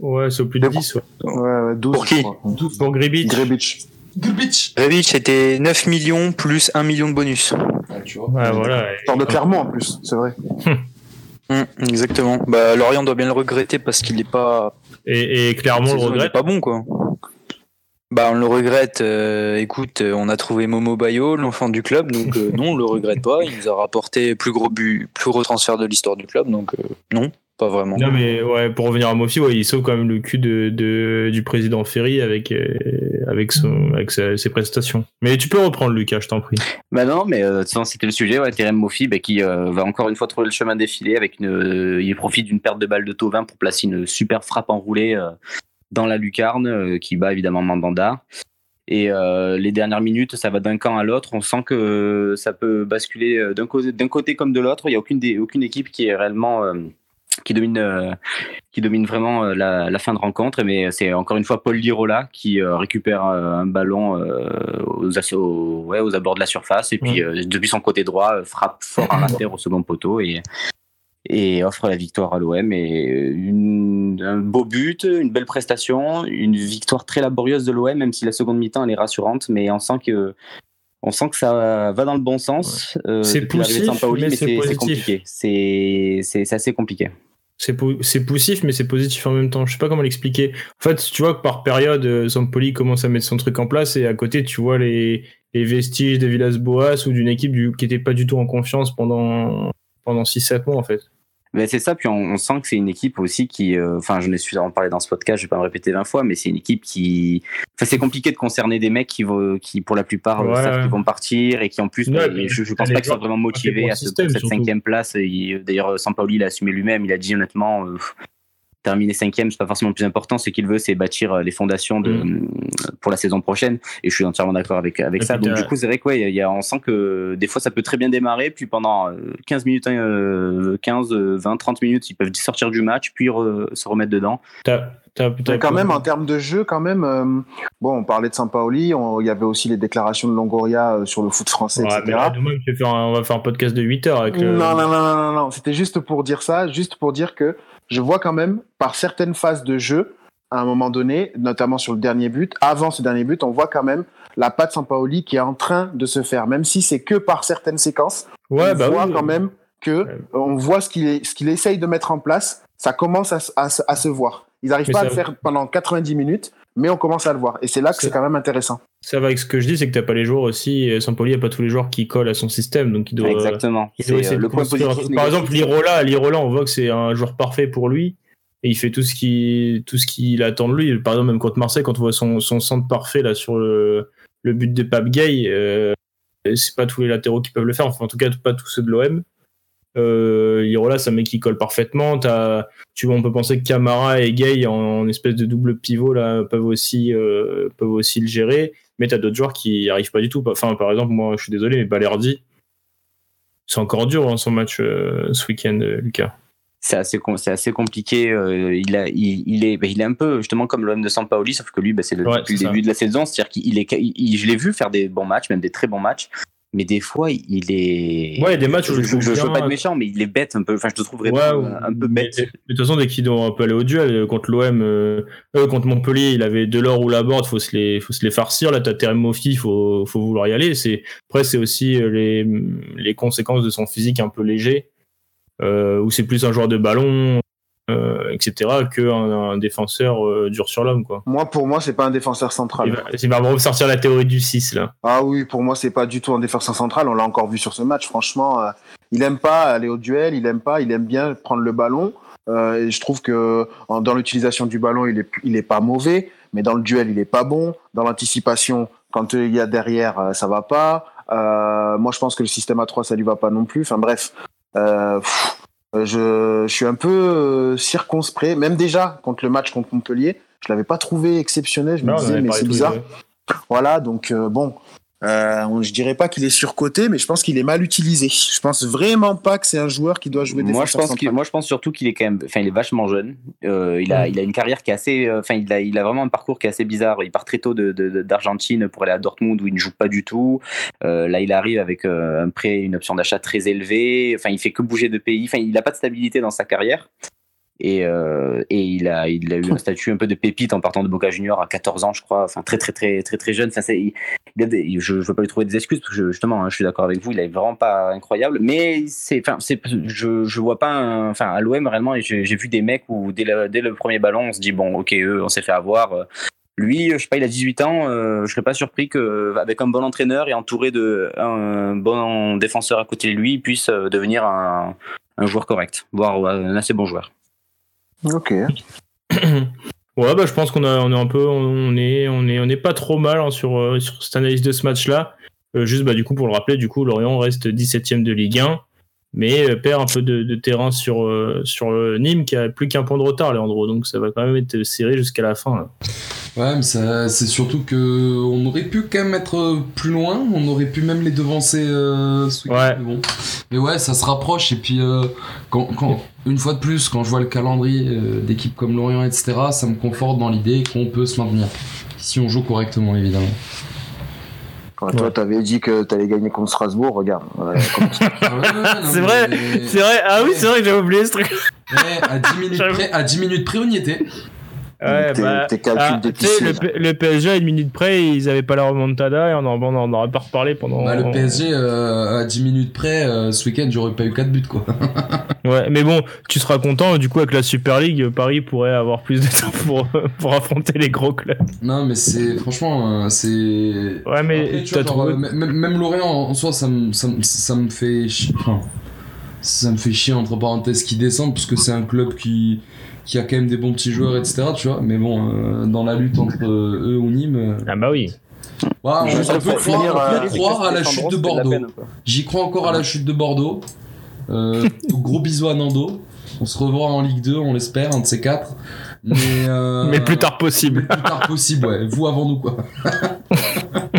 Ouais, c'est au plus de Mais 10. Ouais. Ouais, ouais, 12. Pour qui je crois. Pour Gribic. Grebic. Gulbich Rebic, c'était 9 millions plus 1 million de bonus. ah, tu vois. Ouais, voilà. Sort de Clermont en plus, c'est vrai. [laughs] Hum, exactement. Bah, Lorient doit bien le regretter parce qu'il est pas. Et, et clairement, le il est regrette. pas bon, quoi. Bah, on le regrette. euh, écoute, euh, on a trouvé Momo Bayo, l'enfant du club, donc euh, non, on le regrette pas. Il nous a rapporté plus gros but, plus gros transfert de l'histoire du club, donc euh, non, pas vraiment. Non, mais ouais, pour revenir à Mofi, ouais, il sauve quand même le cul de, de- du président Ferry avec, euh, avec, son, avec sa- ses prestations. Mais tu peux reprendre, Lucas, je t'en prie. Bah non, mais euh, c'était le sujet. Ouais, Terem Mofi, bah, qui euh, va encore une fois trouver le chemin défilé avec une. euh, il profite d'une perte de balle de Tovin pour placer une super frappe enroulée euh, dans la lucarne euh, qui bat évidemment Mandanda. Et euh, les dernières minutes, ça va d'un camp à l'autre. On sent que ça peut basculer euh, d'un côté, comme de l'autre. Il n'y a aucune, des- aucune équipe qui est réellement euh, qui domine, euh, qui domine vraiment euh, la, la fin de rencontre. Mais c'est encore une fois Paul Lirola qui euh, récupère euh, un ballon euh, aux, ass- aux- ouais, aux abords de la surface et puis euh, depuis son côté droit euh, frappe fort à la terre au second poteau et et offre la victoire à l'OM et une, un beau but, une belle prestation, une victoire très laborieuse de l'OM même si la seconde mi-temps elle est rassurante mais on sent que on sent que ça va dans le bon sens. euh, C'est de poussif, mais mais c'est compliqué. C'est assez compliqué. C'est pou- c'est poussif, mais c'est positif en même temps. Je sais pas comment l'expliquer. En fait, tu vois que par période, euh, Sampoli commence à mettre son truc en place et à côté, tu vois les, les vestiges des Villas-Boas ou d'une équipe du, qui était pas du tout en confiance pendant, pendant 6-7 mois, en fait. Ben, c'est ça, puis on, on sent que c'est une équipe aussi qui, euh, enfin, je n'ai suffisamment parlé dans ce podcast, je vais pas me répéter 20 fois, mais c'est une équipe qui, enfin, c'est compliqué de concerner des mecs qui, vont, qui pour la plupart, euh, Ouais. savent qu'ils vont partir et qui en plus, Ouais, ben, mais je, je pense pas qu'ils soient vraiment motivés à ce, système, pour cette surtout. cinquième place. Il- D'ailleurs, Sampaoli l'a assumé lui-même, il a dit honnêtement, euh, terminer cinquième, c'est pas forcément le plus important. Ce qu'il veut, c'est bâtir euh, les fondations de, Mm. pour la saison prochaine. Et je suis entièrement d'accord avec, avec Et ça. Donc, t'as- du coup, c'est vrai que, ouais, il y a, on sent que des fois, ça peut très bien démarrer. Puis pendant euh, 15 minutes, euh, 15, euh, 20, 30 minutes, ils peuvent sortir du match, puis re- se remettre dedans. Mais quand même, en termes de jeu, quand même, euh, bon, on parlait de Sampaoli, il y avait aussi les déclarations de Longoria euh, sur le foot français, Ouais, mais etc. là, demain, je vais faire un- on va faire un podcast de 8 heures avec le. Non, non, non, non, non, non. C'était juste pour dire ça, juste pour dire que je vois quand même, par certaines phases de jeu, à un moment donné, notamment sur le dernier but, avant ce dernier but, on voit quand même la patte Sampaoli qui est en train de se faire, même si c'est que par certaines séquences. Ouais, on bah voit oui. quand même que Ouais. on voit ce qu'il ce qu'il essaye de mettre en place. Ça commence à, se- à se- à se voir. Ils n'arrivent pas à le faire pendant 90 minutes, mais on commence à le voir. Et c'est là que c'est quand même intéressant. Ça va avec ce que je dis, c'est que t'as pas les joueurs aussi. Sampoli a pas tous les joueurs qui collent à son système, donc il doit. Exactement. il C'est doit euh, essayer de le point construire- positif. Par exemple, Lirola, Lirola, on voit que c'est un joueur parfait pour lui. Et il fait tout ce qui, tout ce qu'il attend de lui. Par exemple, même contre Marseille, quand on voit son, son centre parfait là sur le, le but de Pape Gay, euh, c'est pas tous les latéraux qui peuvent le faire. Enfin, en tout cas, pas tous ceux de l'OM. Euh, Lirola, c'est un mec qui colle parfaitement. Tu vois, on peut penser que Camara et Gay en, en espèce de double pivot là peuvent aussi, euh, peuvent aussi le gérer. Mais t'as d'autres joueurs qui n'y arrivent pas du tout. Enfin, par exemple, moi, je suis désolé, mais Balerdi, c'est encore dur hein, son match euh, ce week-end, euh, Lucas. c'est assez com- assez compliqué il a il, il est bah, il est un peu justement comme l'homme de Sampaoli sauf que lui bah, c'est le, Ouais, depuis le ça. début de la saison c'est-à-dire qu'il est il- je l'ai vu faire des bons matchs même des très bons matchs mais des fois il est Ouais, il y a des matchs où je, je je, je veux pas être méchant mais il est bête un peu enfin je te trouve vraiment Ouais, un peu bête mais De toute façon, dès qu'il doit un peu aller au duel contre l'OM, euh, euh, contre Montpellier, il avait Delors ou Laborde, faut se les, faut se les farcir. Là, t'as Terem Moffi, faut, faut vouloir y aller. C'est après, c'est aussi euh, les, les conséquences de son physique un peu léger, euh, où c'est plus un joueur de ballon, euh, etc., qu'un un défenseur euh, dur sur l'homme, quoi. Moi, pour moi, c'est pas un défenseur central. Il va, va ressortir la théorie du 6 là. Ah oui, pour moi, c'est pas du tout un défenseur central. On l'a encore vu sur ce match. Franchement, euh, il aime pas aller au duel, il aime pas, il aime bien prendre le ballon. Et je trouve que en- dans l'utilisation du ballon, il est, il est pas mauvais, mais dans le duel, il est pas bon. Dans l'anticipation, quand il y a derrière, ça va pas. Moi, je pense que le système à 3 ça lui va pas non plus. Enfin bref, pff, je, je suis un peu euh, circonspect. Même déjà contre le match contre Montpellier, je l'avais pas trouvé exceptionnel. Je me disais, mais c'est bizarre. Voilà, donc euh, bon, euh, je dirais pas qu'il est surcoté, mais je pense qu'il est mal utilisé. Je pense vraiment pas que c'est un joueur qui doit jouer moi je pense moi je pense surtout qu'il est quand même enfin il est vachement jeune. Euh, il a il a une carrière qui est assez euh, enfin il a il a vraiment un parcours qui est assez bizarre. Il part très tôt de de- de- d'Argentine pour aller à Dortmund où il ne joue pas du tout. Euh, là il arrive avec un prêt une option d'achat très élevée. Enfin il fait que bouger de pays. Enfin il a pas de stabilité dans sa carrière et, euh, et il a il a eu un [laughs] statut un peu de pépite en partant de Boca Junior à 14 ans je crois. Enfin très très très très très jeune. Enfin, il, il je ne veux pas lui trouver des excuses parce que justement hein, je suis d'accord avec vous. Il est vraiment pas incroyable. Mais c'est enfin c'est je je vois pas un- enfin à l'OM réellement j'ai vu des mecs où dès le, dès le premier ballon on se dit bon ok eux on s'est fait avoir. Lui je sais pas il a 18 ans euh, je serais pas surpris que avec un bon entraîneur et entouré de un bon défenseur à côté de lui il puisse euh, devenir un un joueur correct voire un assez bon joueur Ok. [clears throat] Ouais, bah, je pense qu'on on est un peu, on est, on est, on est pas trop mal hein, sur, euh, sur cette analyse de ce match-là. Euh, juste, bah, du coup, pour le rappeler, du coup, Lorient reste 17ème de Ligue 1, mais euh, perd un peu de, de terrain sur, euh, sur euh, Nîmes, qui a plus qu'un point de retard, Leandro. Donc, ça va quand même être serré jusqu'à la fin. là. Ouais, mais c'est surtout que on aurait pu quand même être plus loin, on aurait pu même les devancer euh, ce Ouais. mais bon. Mais ouais, ça se rapproche et puis euh, quand, quand- une fois de plus, quand je vois le calendrier euh, d'équipes comme Lorient, etc., ça me conforte dans l'idée qu'on peut se maintenir. Si on joue correctement, évidemment. Quand toi, t'avais dit que t'allais gagner contre Strasbourg, regarde. [laughs] Ouais, [laughs] C'est mais- vrai, C'est vrai, ah oui, c'est vrai que j'avais oublié ce truc. Ouais, à 10 minutes [laughs] près, à 10 minutes près, on y était. Ouais, tes, bah, tes calculs ah, tu d'épicier. sais, le, le PSG à une minute près, ils avaient pas la remontada et on en, on en aurait pas reparlé pendant. Bah, le PSG, euh, à 10 minutes près, euh, ce week-end, j'aurais pas eu 4 buts, quoi. [laughs] Ouais, mais bon, tu seras content. Du coup, avec la Super League, Paris pourrait avoir plus de temps pour, [laughs] pour affronter les gros clubs. Non, mais c'est franchement, euh, c'est. Ouais, mais Après, vois, genre, trouvé. même, même Lorient en soi, ça me, ça, me- ça me fait chier. enfin, ça me fait chier entre parenthèses qui descendent parce que c'est un club qui, qui a quand même des bons petits joueurs, etc. Tu vois, mais bon, euh, dans la lutte entre euh, eux ou Nîmes, euh, Ah bah oui. on, Juste on peut croire, finir, on peut euh, croire à la chute de Bordeaux. J'y crois encore à la chute de Bordeaux. Euh, [laughs] gros bisous à Nando. On se revoit en Ligue 2, on l'espère, un de ces quatre. Mais, euh, [laughs] Mais plus tard possible. le plus tard possible, ouais. Vous avant nous, quoi. [laughs]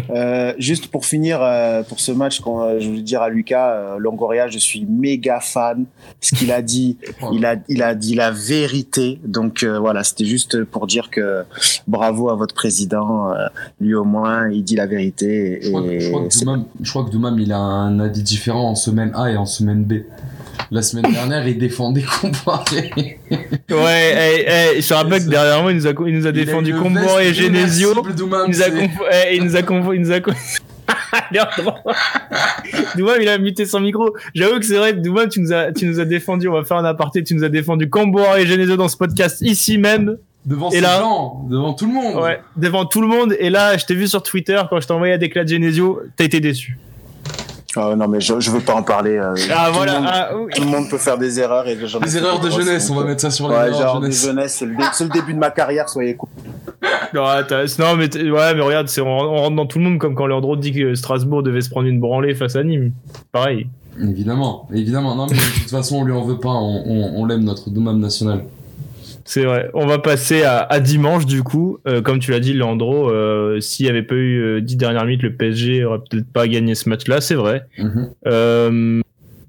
Euh, juste pour finir, euh, pour ce match, quand, euh, je voulais dire à Lucas, euh, Longoria, je suis méga fan. Ce qu'il a dit, [laughs] il a, il a dit la vérité. Donc euh, voilà, c'était juste pour dire que bravo à votre président. euh, lui au moins, il dit la vérité. Je crois, que- je crois que c'est- Doumam, je crois que Doumam, il a un avis différent en semaine A et en semaine B. La semaine dernière, il défendait [laughs] Comboiré. Ouais, hey, hey, je te rappelle que derrière moi, il nous a, il nous a défendu Comboiré et Genesio. Il nous a il nous a il nous a con- Léandre. [laughs] Doumam, il a muté son micro. J'avoue que c'est vrai, Doumam, tu nous as, tu nous as défendu, on va faire un aparté, tu nous as défendu Comboiré et Genesio dans ce podcast ici même. Devant Et ces là- gens, devant tout le monde. Ouais, devant tout le monde. Et là, je t'ai vu sur Twitter quand je t'ai envoyé à Déclat de Genesio, t'as été déçu. Ah, non, mais je, je veux pas en parler. euh, Ah tout voilà. Le monde, ah, oui. tout le monde peut faire des erreurs et fait erreurs des de jeunesse, on va mettre ça sur les Ouais, erreurs genre de jeunesse. jeunesse, c'est le, dé- c'est le début de ma carrière, soyez cool. Non, mais, t- ouais, mais regarde, c'est, on, on rentre dans tout le monde comme quand Leandro dit que Strasbourg devait se prendre une branlée face à Nîmes. Pareil. Évidemment, évidemment. Non, mais de toute façon, on lui en veut pas. On, on, on l'aime, notre Doumam national. C'est vrai. On va passer à, à dimanche du coup. Euh, comme tu l'as dit, Leandro, euh, s'il n'y avait pas eu euh, 10 dernières minutes, le PSG aurait peut-être pas gagné ce match-là, c'est vrai. Mhm. Euh,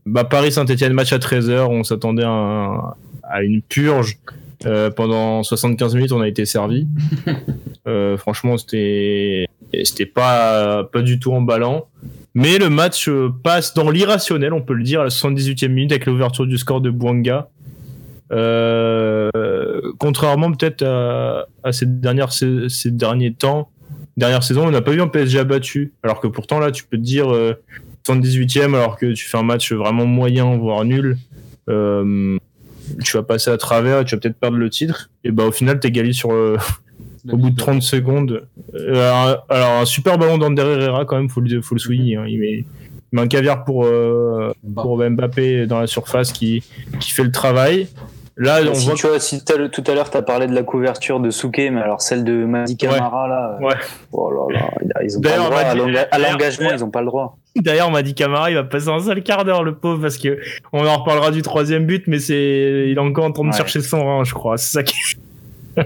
bah, Paris-Saint-Etienne, match à 13h, on s'attendait à, un- à une purge. Euh, pendant 75 minutes, on a été servi. [laughs] Euh, franchement, c'était c'était pas pas du tout emballant. Mais le match euh, passe dans l'irrationnel, on peut le dire, à la 78e minute avec l'ouverture du score de Bouanga. Euh, contrairement peut-être à, à ces, dernières, ces, ces derniers temps, dernière saison, on n'a pas eu un PSG abattu. Alors que pourtant, là, tu peux te dire euh, 78e, alors que tu fais un match vraiment moyen, voire nul. Euh, tu vas passer à travers tu vas peut-être perdre le titre. Et bah, au final, t'égalises sur le, [laughs] au bout de 30 secondes. Euh, alors, alors, un super ballon d'Ander Herrera, quand même, faut le, faut le souligner. hein. Il, met, il met un caviar pour, euh, pour Mbappé dans la surface qui, qui fait le travail. Là, on si voit tu vois, si tout à l'heure, tu as parlé de la couverture de Souquet, mais alors celle de Madi Camara, là. Ouais. Oh là là, ils ont pas le D'ailleurs, droit. Madi- à l'engagement, ils ont pas le droit. D'ailleurs, on m'a dit Camara, il va passer un seul quart d'heure, le pauvre, parce que on en reparlera du troisième but, mais c'est, il est encore en train de Ouais. chercher son rang, je crois. C'est ça qui. [laughs]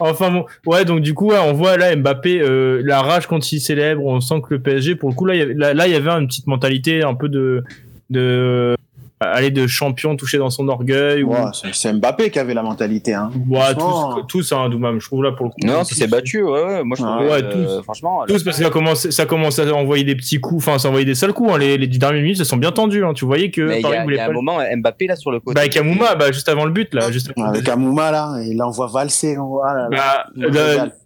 enfin bon, ouais, donc du coup, ouais, on voit là Mbappé, euh, la rage quand il célèbre, on sent que le PSG, pour le coup, là, il y avait, là, là, il y avait une petite mentalité un peu de, de, aller de champion touché dans son orgueil. ou- Ouais, c'est- c'est Mbappé qui avait la mentalité. Hein. Ouais, Franchement, tous, tous, hein, Doumam, je trouve là pour le coup. Non, ça s'est battu, ouais, ouais. Moi, je Ah, trouvais, ouais, euh, tous. franchement. Tous parce que ça commence, ça commence à envoyer des petits coups, enfin, ça envoyait des sales coups. Hein. Les, les dix dernières minutes, se sont bien tendues. Hein. Tu voyais que il y a, il voulait y a pas un moment, Mbappé, là, sur le côté. Bah, avec Amouma, bah, juste avant le but, là. Juste avant le Avec but. Amouma, là, il l'envoie valser. Voilà, là. Bah,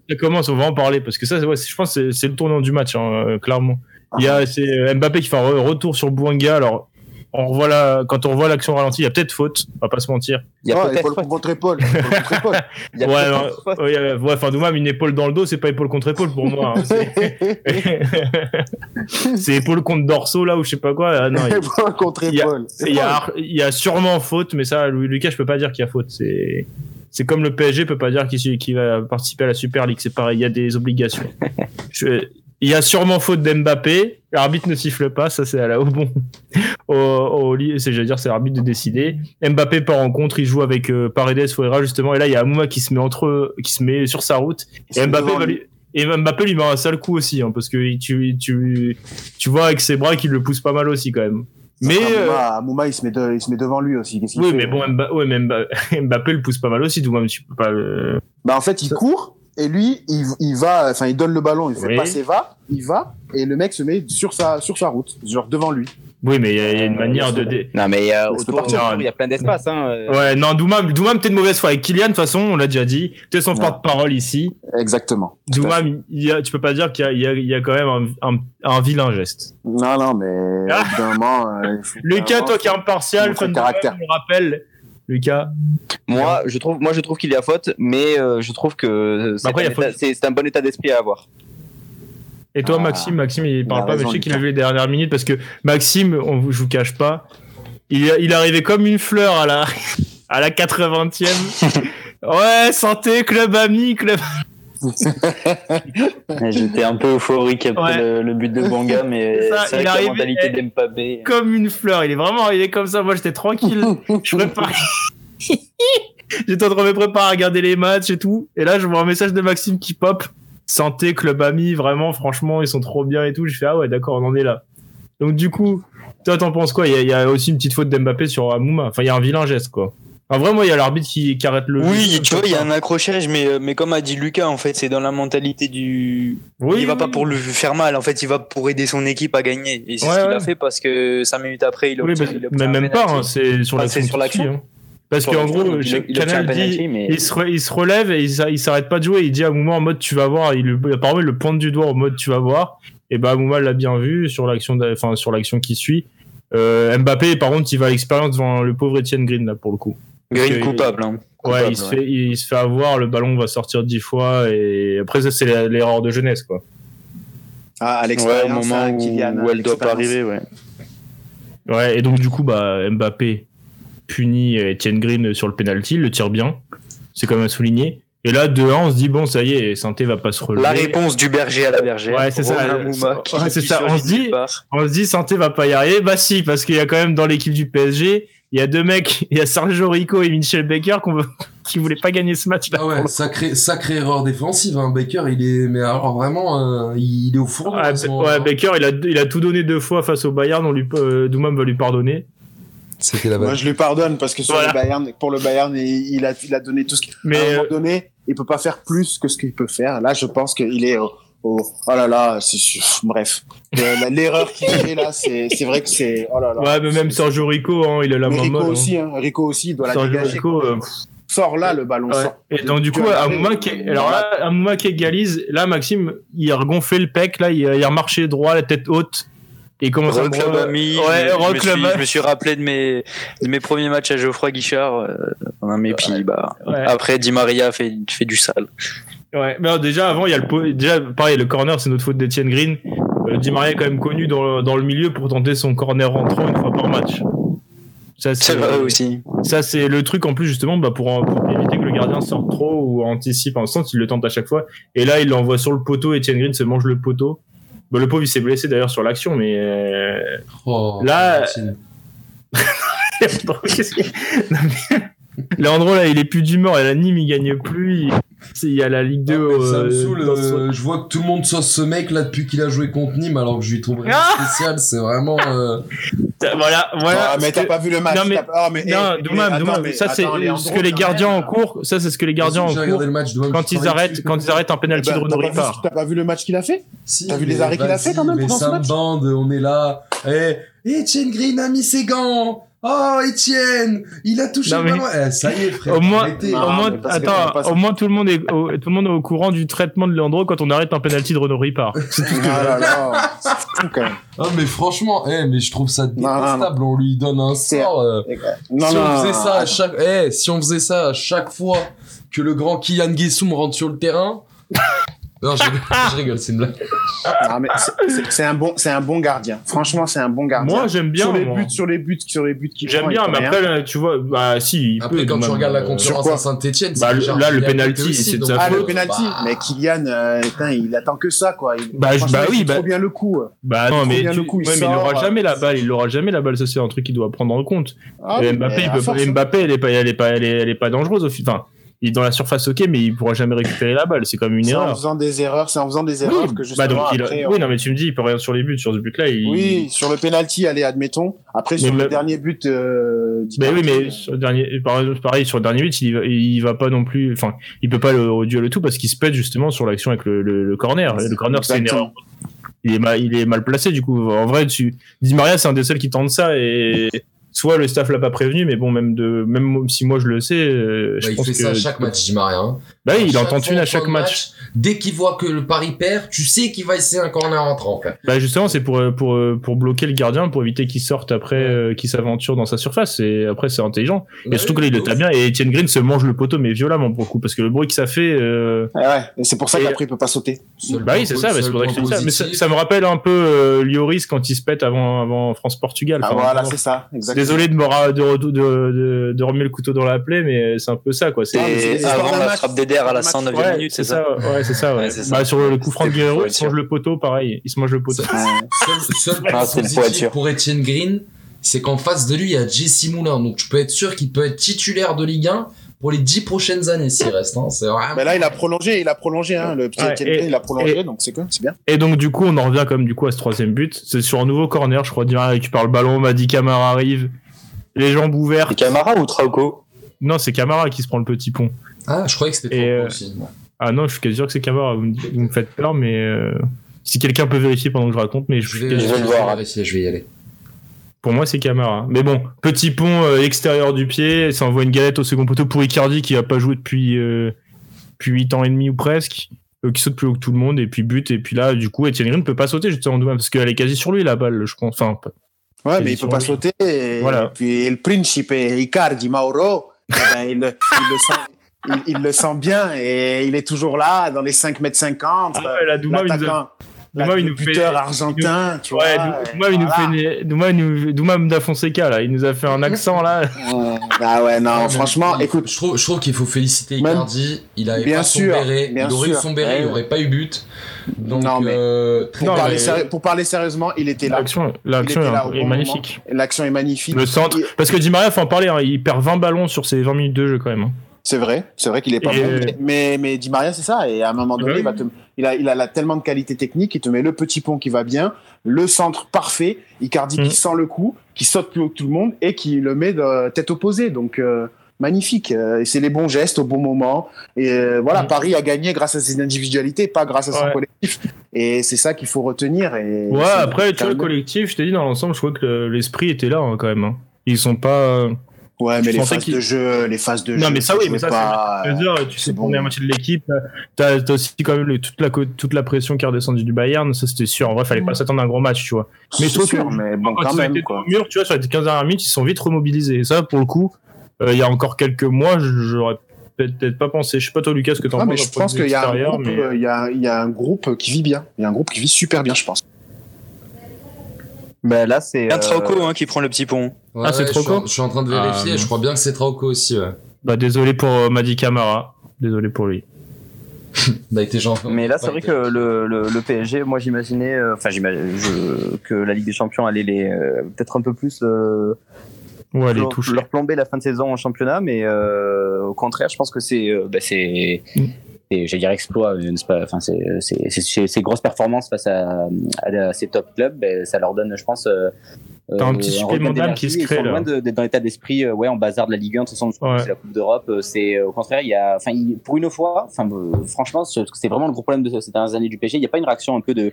là, commence, on va en parler, parce que ça, c'est- ouais, c'est- je pense c'est- c'est le tournant du match, hein, euh, clairement. Il y a, c'est euh, Mbappé qui fait un re- retour sur Bouanga, alors, on revoit la, quand on revoit l'action ralentie, il y a peut-être faute, on va pas se mentir. Il y a Ouais, peut-être épaule faute. contre [laughs] épaule. Il y a ouais, non, faute. ouais, ouais, enfin, une épaule dans le dos, c'est pas épaule contre épaule pour moi. hein, c'est- [laughs] épaule contre dorso, là, ou je sais pas quoi. Ah, non, il- [laughs] Épaule contre Il y a- épaule. Il y, a, il y a sûrement faute, mais ça, Louis Lucas, je peux pas dire qu'il y a faute. C'est, c'est comme le PSG peut pas dire qu'il, qu'il va participer à la Super League. C'est pareil, il y a des obligations. Je- il y a sûrement faute d'Mbappé. L'arbitre ne siffle pas, ça c'est à la au bon. [laughs] Au, au, c'est, j'allais dire, c'est l'arbitre de décider. Mbappé part en contre, il joue avec euh, Paredes, Ferreira justement. Et là, il y a Amouma qui se met entre, eux- qui se met sur sa route. Et Mbappé, va lui, et Mbappé lui met un sale coup aussi, hein, parce que tu, tu, tu vois avec ses bras qu'il le pousse pas mal aussi quand même. Mais, euh, Amouma, Amouma, il, se met de- il se met devant lui aussi. Oui, mais bon, Mba- ouais, mais [laughs] Mbappé le pousse pas mal aussi, tout même, tu peux pas le... Bah, en fait, il court et lui, il, il va, enfin, il donne le ballon, il fait Oui. passer va, il va et le mec se met sur sa, sur sa route, genre devant lui. Oui, mais il y, a il y a une Euh, manière de... laisse-le. dé- Non, mais euh, autour, il y a plein d'espace. Hein. euh. Ouais, non, Doumam, Doumam, t'es de mauvaise foi. Avec Kylian, de toute façon, on l'a déjà dit. T'es son Ouais. porte-parole ici. Exactement. Il y a, tu peux pas dire qu'il y a, y y quand même un, un, un vilain geste. Non, non, mais [laughs] Ah. euh, Lucas, toi qui es impartial, fan de caractère. Je me rappelle. Lucas. Moi, je trouve, moi, je trouve qu'il y a faute, mais euh, je trouve que c'est un, état- c'est- c'est un bon état d'esprit à avoir. Et toi, Ah. Maxime, Maxime, il parle a pas, mais je sais qu'il a vu les dernières minutes parce que Maxime, on vous, je vous cache pas, il, arrivé comme une fleur à la, [laughs] à la 80e. [laughs] ouais, santé, club ami, club. [laughs] J'étais un peu euphorique après Ouais. le, le but de Banga, mais C'est la mentalité d'Mbappé. Comme une fleur, il est vraiment arrivé comme ça. Moi, j'étais tranquille. Je préparais. [laughs] J'étais en train de me préparer à regarder les matchs et tout. Et là, je vois un message de Maxime qui pop. Santé, club ami, vraiment, franchement, ils sont trop bien et tout. Je fais, ah ouais, d'accord, on en est là. Donc, du coup, toi, t'en penses quoi? Il y, a, il y a aussi une petite faute d'Mbappé sur Amouma. Enfin, il y a un vilain geste, quoi. En vrai, moi, il y a l'arbitre qui, qui arrête le. Oui, le- tu vois, il y a un accrochage, mais, euh, mais comme a dit Lucas, en fait, c'est dans la mentalité du. Oui, il va oui, pas oui. pour lui faire mal, en fait, il va pour aider son équipe à gagner. Et c'est Ouais, ce qu'il ouais. a fait parce que 5 minutes après, il Oui, il obtient mais même pas, hein, c'est sur Ah, l'action. hein. Parce qu'en gros, il- il obtient Canal un dit, penalty, mais- il, se re- il se relève et il, s'a- il s'arrête pas de jouer. Il dit à Mouma en mode tu vas voir. Il, le- apparemment, il le pointe du doigt en mode tu vas voir. Et bah, Mouma l'a bien vu sur l'action, enfin, sur l'action qui suit. Euh, Mbappé, par contre, il va à l'expérience devant le pauvre Etienne Green, là, pour le coup. Green coupable. hein. Ouais, il se, fait, il se fait avoir, le ballon va sortir dix fois. Et après, ça, c'est l'erreur de jeunesse, quoi. Ah, à Ouais, au l'expérience, moment hein, où, Kylian, où elle doit pas arriver, ouais. Ouais, et donc, du coup, bah, Mbappé punit Etienne Green sur le penalty, le tire bien. C'est quand même à souligner. Et là, de 1, on se dit, bon, ça y est, Santé va pas se relever. La réponse du berger à la bergère. Ouais, c'est ça. Romain Euh, Mouma, qui- ouais, c'est ça. On se dit-. On se dit, Santé va pas y arriver. Bah si, parce qu'il y a quand même dans l'équipe du PSG, il y a deux mecs, il [laughs] y a Sergio Rico et Michel Baker qu'on veut- [laughs] qui voulaient pas gagner ce match-là. Ah ouais, sacré, erreur défensive, hein. Baker, il est, mais alors vraiment, euh, il est au four. Ouais, Ba- ouais, Baker, il a, il a tout donné deux fois face au Bayern. On lui, euh, Doumam va lui pardonner. C'était la Moi, je lui pardonne parce que sur Voilà. le Bayern, pour le Bayern, il, il a, il a donné tout ce qu'il. Mais à un euh, moment donné, il peut pas faire plus que ce qu'il peut faire. Là, je pense qu'il est au, au- oh là là, c'est bref. L'erreur qu'il fait là, c'est c'est vrai que c'est oh là là. ouais, mais même Sergio Rico, hein, il a la main Rico molle. hein. aussi, hein. Rico aussi, il doit la dégager. Rico, euh, Sors là le ballon. ouais. sort. Et donc du coup, à Mouma qui, il- alors là, à Mouma qui égalise, là Maxime, il a regonflé le pec, là, il a, il a remarché droit, la tête haute, et il commence à Rock Club bro- Ami, Ouais, je, Rock me suis, je me suis rappelé de mes, de mes premiers matchs à Geoffroy Guichard. Euh, mais puis, bah, Ouais. après, Di Maria fait, fait du sale. Ouais, mais alors, déjà avant il y a le déjà pareil le corner c'est notre faute d'Etienne Green. Euh, Di Maria est quand même connu dans le, dans le milieu pour tenter son corner rentrant une fois par match. Ça C'est vrai aussi. ça c'est le truc en plus justement bah, pour, pour éviter que le gardien sorte trop ou anticipe en sens il le tente à chaque fois et là il l'envoie sur le poteau Etienne Green se mange le poteau. Bah, le pauvre il s'est blessé d'ailleurs sur l'action mais euh, Oh, Là-. [laughs] Qu'est-ce qu'il- [laughs] Non, mais- [laughs] Leandro là il est plus d'humeur et la Nîmes il gagne plus il, y a la Ligue 2 Ah, mais ça me euh, saoule, euh, je vois que tout le monde sauce ce mec là depuis qu'il a joué contre Nîmes alors que je lui trouve rien Ah spécial, c'est vraiment euh, voilà voilà Ah, mais t'as que- pas vu le match. Non, mais- oh, mais, Non, eh, Doumam, eh, Doumam, attends, mais ça c'est ce que les gardiens en cours, ça c'est ce que les gardiens en cours le match quand ils arrêtent quand ils arrêtent un Eh penalty ben, de Renaud t'as pas vu- Ripard. T'as pas vu le match qu'il a fait Si, T'as vu mais les arrêts qu'il a fait, quand même, mais pendant ce match bande, on est là. Eh, Etienne Green a mis ses gants. Oh, Etienne, il a touché Non, le mais-. Eh, ça y est, frère. Au moins. Non, au attends, ça. au moins tout le monde est au, tout le monde est au courant du traitement de Leandro quand on arrête un penalty de Renaud Ripard. [laughs] Ah là là, c'est fou quand même. Ah, mais franchement, eh, mais je trouve ça détestable. On lui donne un C'est- sort. euh, Non, si on faisait ça à chaque, eh, si on faisait ça à chaque fois que le grand Kylian Guessoum rentre sur le terrain. Non, je rigole, je rigole, c'est une blague. Non, mais c'est- un bon, c'est un bon gardien. Franchement, c'est un bon gardien. Moi j'aime bien. sur les moi. buts, sur les buts, sur les buts qu'il J'aime bien, mais après là, tu vois, bah si. il Après, peut, quand tu regardes la euh, concurrence à Saint-Etienne, Bah, là, le penalty, c'est de sa Ah, le penalty. Bah, Mais Kylian, euh, putain, il attend que ça, quoi. Il, Bah, bah il oui, bah- trop bien le coup. Bah Il non, mais, il aura euh, jamais la balle. Il aura jamais la balle. Ça c'est un truc qu'il doit prendre en compte. Ah, Mbappé. Mbappé, elle est pas, elle est pas, elle est, pas dangereuse au final. Enfin, il est dans la surface, ok, mais il pourra jamais récupérer la balle. C'est comme une C'est en erreur. faisant des erreurs, c'est en faisant des erreurs que bah justement donc, il a- après, oui, non, mais tu me dis, il peut rien sur les buts. Sur ce but-là, il. Oui, sur le penalty, allez, admettons. Après, sur le même- dernier but, euh, Ben oui, mais sur le dernier, par- pareil, sur le dernier but, il va, il va pas non plus, enfin, il peut pas le, duel et tout parce qu'il se pète justement sur l'action avec le, le, le corner. Le corner, c'est une erreur. Il est mal, il est mal placé, du coup. En vrai, tu, Di Maria, c'est un des seuls qui tente ça et soit le staff l'a pas prévenu, mais bon, même de, même si moi je le sais, euh, je Bah, il pense fait que. ça à chaque match, Di Maria. Hein. Bah il en tente une à en chaque match. Dès qu'il voit que le Paris perd, tu sais qu'il va essayer un corner entrant. Quoi. Bah justement, c'est pour, pour, pour bloquer le gardien, pour éviter qu'il sorte après, euh, qu'il s'aventure dans sa surface. Et après, c'est intelligent. Et Bah surtout oui, que là, il le tape bien. Et Etienne Green se mange le poteau, mais violemment pour le coup, parce que le bruit que ça fait. euh, Ouais, ouais. Et c'est pour ça Et- qu'après, il peut pas sauter. Seul Bah oui, c'est ça, c'est pour ça que je ça. Mais ça, me rappelle un peu euh, Lloris quand il se pète avant, avant France-Portugal. Ah, voilà, c'est ça, exactement. Désolé de, me ra- de, de, de, de remettre le couteau dans la plaie, mais c'est un peu ça, quoi. C'est Ah, avant la match. frappe d'Eder à la L'histoire d'un 109e match. Ouais, minute, c'est ça, ouais, c'est ça, ouais. Ouais, c'est ça. Bah, sur le coup franc Guerrero, il se mange le poteau, pareil. Il se mange le poteau. Seul, Ah, positif pour Etienne Green, c'est qu'en face de lui, il y a Jesse Moulin. Donc tu peux être sûr qu'il peut être titulaire de Ligue 1 pour les 10 prochaines années s'il reste. Hein. C'est vraiment... Mais là, il a prolongé, il a prolongé, hein, le petit Ouais, et- il a prolongé, et- donc c'est quoi, c'est bien. Et donc, du coup, on en revient comme du coup à ce troisième but. C'est sur un nouveau corner, je crois, Dira récupère le ballon, Madi Camara arrive, les jambes ouvertes. C'est Camara ou Trauco Non, c'est Camara qui se prend le petit pont. Ah, je croyais que c'était trop euh, aussi. Ah non, je suis quasi sûr que c'est Camara. Vous me, dites- vous me faites peur, mais euh, si quelqu'un peut vérifier pendant que je raconte, mais je, vais, je le voir. vérifier, je vais y aller. Pour moi, c'est Camara. Mais bon, petit pont euh, extérieur du pied, ça envoie une galette au second poteau pour Icardi qui a pas joué depuis, euh, depuis 8 ans et demi ou presque, euh, qui saute plus haut que tout le monde, et puis but. Et puis là, du coup, Etienne Green ne peut pas sauter justement, parce qu'elle est quasi sur lui la balle, je pense. Enfin, Ouais, mais il peut pas lui. sauter. Et, Voilà. et puis le principe Icardi Mauro, eh ben, il, le- il le sent, il, il le sent bien et il est toujours là dans les 5 mètres 50. Ah ouais, là, Douma, l'attaquant, Douma, il nous fait- buteur argentin, tu vois. Ouais, Douma, il nous fait une- Douma, il nous- Douma da Fonseca, là, il nous a fait un [laughs] accent là. Ah ouais, non, franchement, écoute, je trouve, je trouve qu'il faut féliciter Icardi. Il avait Bien pas son sûr, béret. bien il aurait eu sûr. son béret, il aurait pas eu but. Donc, Non, mais- euh, pour, Non, parler mais- sérieux- pour parler sérieusement, il était là. L'action, l'action Il était là est, magnifique. L'action est magnifique. Le centre, Il- parce que Di Maria, faut en parler, hein, il perd 20 ballons sur ses 20 minutes de jeu quand même. hein. C'est vrai, c'est vrai qu'il est pas Et- bon. Mais, mais, Di Maria, c'est ça. Et à un moment donné, Ouais. il, va te- il, a, il a la- tellement de qualité technique, il te met le petit pont qui va bien, le centre parfait, Icardi Mm. qui sent le coup, qui saute plus haut que tout le monde et qui le met de tête opposée. Donc, euh, magnifique. Euh, et c'est les bons gestes au bon moment. Et euh, voilà, Mm. Paris a gagné grâce à ses individualités, pas grâce à son Ouais. collectif. Et c'est ça qu'il faut retenir. Et Ouais, après, tu vois, le collectif, je t'ai dit, dans l'ensemble, je crois que le- l'esprit était là hein, quand même. hein. Ils sont pas. Euh, Ouais, je mais les pensais phases de jeu, les phases de Non, jeu. mais ça, oui, mais ça, pas, c'est euh, tu sais qu'on est bon. à moitié de l'équipe. T'as t'as aussi quand même toute, la, toute la pression qui est redescendue du Bayern, ça c'était sûr. En vrai, fallait pas s'attendre à un gros match, tu vois. Mais je trouve sûr, que- mais bon, Quand quand ils ont même, été quoi. mur, tu vois, sur les 15 dernières minutes, ils sont vite remobilisés. Et ça, pour le coup, euh, il y a encore quelques mois, j'aurais peut-être pas pensé. Je sais pas toi, Lucas, ce que t'en penses. mais je pense qu'il y a un extérieur, groupe, mais- euh, il y a, il y a un groupe qui vit bien. Il y a un groupe qui vit super bien, je pense. Ben là, c'est. Un euh, Trauco hein, qui prend le petit pont. Ouais, Ah, c'est en- court Je suis en train de vérifier. Ah, je crois bien que c'est Trauco aussi. Ouais. Bah, désolé pour euh, Madi Camara. Désolé pour lui. [laughs] Bah, il était genre. Mais là, c'est Ouais, vrai que le, le, le PSG, moi j'imaginais, euh, enfin j'imagine je- que la Ligue des Champions allait les euh, peut-être un peu plus euh, Ouais, les leur, plomber la fin de saison en championnat, mais euh, au contraire, je pense que c'est euh, bah, c'est C'est- j'allais dire exploit, euh, Enfin, ces grosses performances face à, à, ces top clubs, ça leur donne, je pense. euh, T'as un euh, petit regain supplément d'âme qui se crée, là. d'être dans l'état d'esprit, euh, ouais, en bazar de la Ligue 1. De toute façon, Ouais. c'est la Coupe d'Europe. euh, C'est euh, au contraire, il y a, enfin, pour une fois, enfin, euh, franchement, c'est c'est vraiment le gros problème de ces dernières années du PSG. Il n'y a pas une réaction un peu de,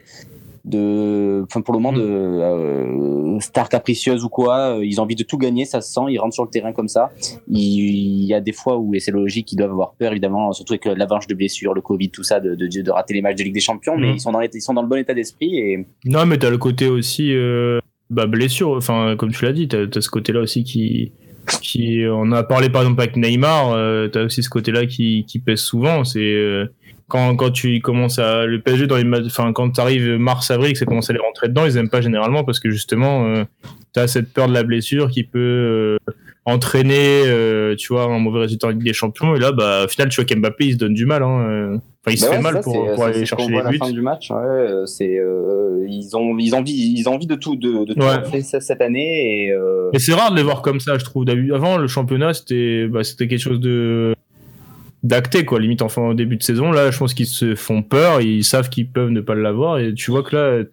de, enfin, pour le moment, de euh, star capricieuse ou quoi. Euh, Ils ont envie de tout gagner, ça se sent. Ils rentrent sur le terrain comme ça. Il, y a des fois où, et c'est logique, ils doivent avoir peur, évidemment, surtout avec l'avalanche de blessures, le Covid, tout ça, de, de, de rater les matchs de Ligue des Champions. Mais Mm. ils sont dans, ils sont dans le bon état d'esprit et Non, mais t'as le côté aussi euh, bah, blessure. Enfin, comme tu l'as dit, t'as as ce côté-là aussi qui, qui. On a parlé par exemple avec Neymar. Euh, t'as aussi ce côté-là qui, qui pèse souvent. C'est euh, quand quand tu commences à le PSG dans les. Enfin, quand t'arrives mars avril, que ça commence à les rentrer dedans, ils aiment pas généralement parce que justement, euh, t'as cette peur de la blessure qui peut euh, entraîner, euh, tu vois, un mauvais résultat en Ligue des Champions. Et là, bah, au final, tu vois qu'Mbappé, il se donne du mal. Hein. euh. Enfin, il se Bah fait ouais, mal ça, pour, aller chercher les à buts. la fin du match. Ouais, c'est ils ont ils ont envie ils ont envie de tout de, de tout Ouais. faire ce- cette année et Mais c'est rare de les voir comme ça, je trouve. Avant, le championnat, c'était bah, c'était quelque chose de d'acté, quoi. Limite, enfin, au début de saison, là, je pense qu'ils se font peur, ils savent qu'ils peuvent ne pas l'avoir, et tu vois que là,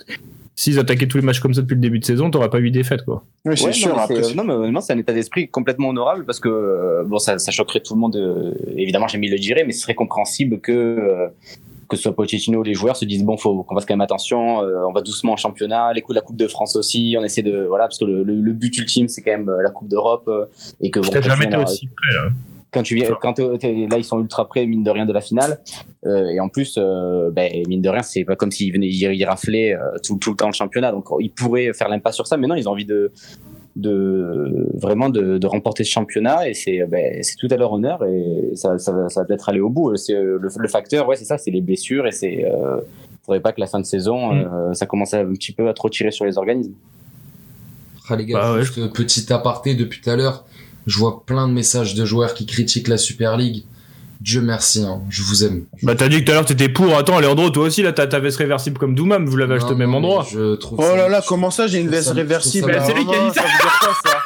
s'ils attaquaient tous les matchs comme ça depuis le début de saison, t'aurais pas eu défaite, quoi. Oui, c'est ouais, sûr. non, mais après, c'est- non, mais honnêtement, c'est un état d'esprit complètement honorable parce que euh, bon, ça, ça choquerait tout le monde. euh, évidemment, j'aime bien le dire, mais ce serait compréhensible que euh, que ce soit Pochettino, les joueurs se disent bon, faut qu'on fasse quand même attention. euh, on va doucement en championnat, les coups de la Coupe de France aussi. On essaie de voilà parce que le, le, le but ultime c'est quand même euh, la Coupe d'Europe euh, et que bon, jamais été aussi près, là. Quand tu viens, quand t'es- là ils sont ultra près mine de rien de la finale. Euh, et en plus euh, ben, mine de rien c'est pas comme s'ils venaient raflaient euh, tout, tout le temps le championnat. Donc ils pourraient faire l'impasse sur ça. Mais non ils ont envie de de vraiment de, de remporter ce championnat. Et c'est ben, c'est tout à leur honneur. Et ça, ça, ça va peut-être aller au bout. C'est euh, le, le facteur ouais c'est ça c'est les blessures. Et c'est euh, faudrait pas que la fin de saison Mm. euh, ça commence à, un petit peu à trop tirer sur les organismes. Ah les gars, Bah ouais, juste euh, petit aparté depuis tout à l'heure, je vois plein de messages de joueurs qui critiquent la Super League. Dieu merci, hein, je vous aime. Bah t'as dit que tout à l'heure t'étais pour. Attends, Leandro, toi aussi là, t'as ta veste réversible comme Doomam, vous l'avez acheté au même endroit. mais Je trouve Oh ça- là là, comment ça, j'ai une veste réversible c'est lui qui a dit ça. Ça veut dire quoi, ça?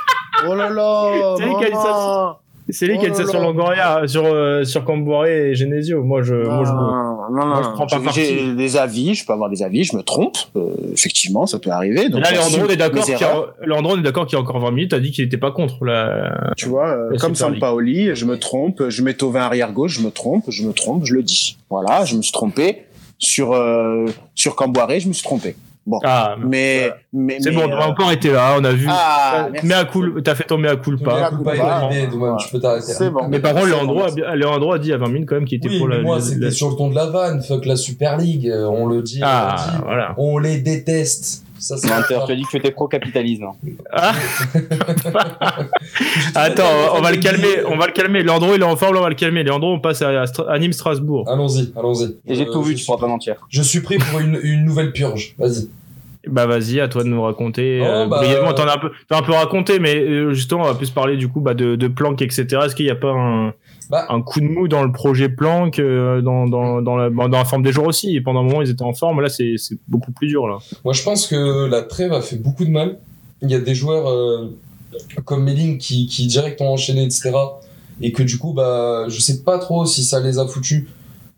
Oh là là C'est lui qui a qui a dit Oh là. Longoria, sur euh, sur Camboiré et Genesio. Moi je, moi je. non, non, non, moi, je prends pas J'ai- des avis, je peux avoir des avis, je me trompe. euh, effectivement, ça peut arriver. Donc là, Leandro, j'assume on est d'accord qu'il a, Leandro, est d'accord qu'il y a encore 20 minutes, t'as dit qu'il était pas contre la. Tu vois, euh, La comme. Sampaoli, je me trompe, je mets Tovin arrière gauche, je me trompe, je me trompe, je le dis. Voilà, je me suis trompé sur euh, sur je me suis trompé. Bon, Ah, mais mais c'est mais, bon, euh, on va encore été là, on a vu. Ah, T'as- merci. mea cul- t'as fait Douman, je peux t'arrêter. c'est bon. Mais par contre, C'est Leandro, bon, a, a dit à 20 minutes quand même qu'il était Oui, pour mais la. moi, c'était la- sur le ton de la vanne. Fuck la Super League. euh, On le dit. on Ah, le dit. voilà. On les déteste. Ça, c'est Menteur, tu as dit que tu étais pro-capitalisme. Ah. [laughs] Attends, on va le calmer, on va le calmer. Leandro, il est en forme, on va le calmer. Leandro, on passe à, à Stra- à Nîmes Strasbourg. Allons-y, allons-y. Et j'ai Euh, tout vu, je tu suis- pourras pas mentir. Je suis prêt pour une, une nouvelle purge. Vas-y. Bah vas-y, à toi de nous raconter. Oh, euh, bah, brièvement, euh, t'en as un peu, t'as un peu raconté, mais justement, on va plus parler du coup bah, de, de Planck, etc. Est-ce qu'il n'y a pas un, Bah. un coup de mou dans le projet Planck, euh, dans, dans, dans, la, dans la forme des joueurs aussi Et pendant un moment, ils étaient en forme. Là, c'est beaucoup plus dur là. Moi, je pense que la trêve a fait beaucoup de mal. Il y a des joueurs euh, comme Melling qui, qui direct ont enchaîné, etc. Et que du coup, bah, je sais pas trop si ça les a foutus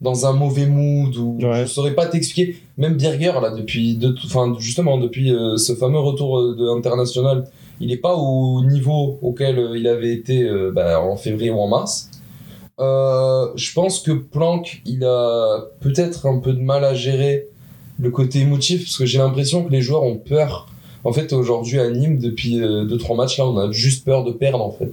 dans un mauvais mood ou Ouais. je saurais pas t'expliquer. Même Birger, là, depuis, de, enfin, justement, depuis euh, ce fameux retour euh, de international, il est pas au niveau auquel euh, il avait été bah, en février ou en mars. Euh, je pense que Planck, il a peut-être un peu de mal à gérer le côté émotif parce que j'ai l'impression que les joueurs ont peur. En fait, aujourd'hui à Nîmes, depuis 2-3 matchs, là, on a juste peur de perdre en fait.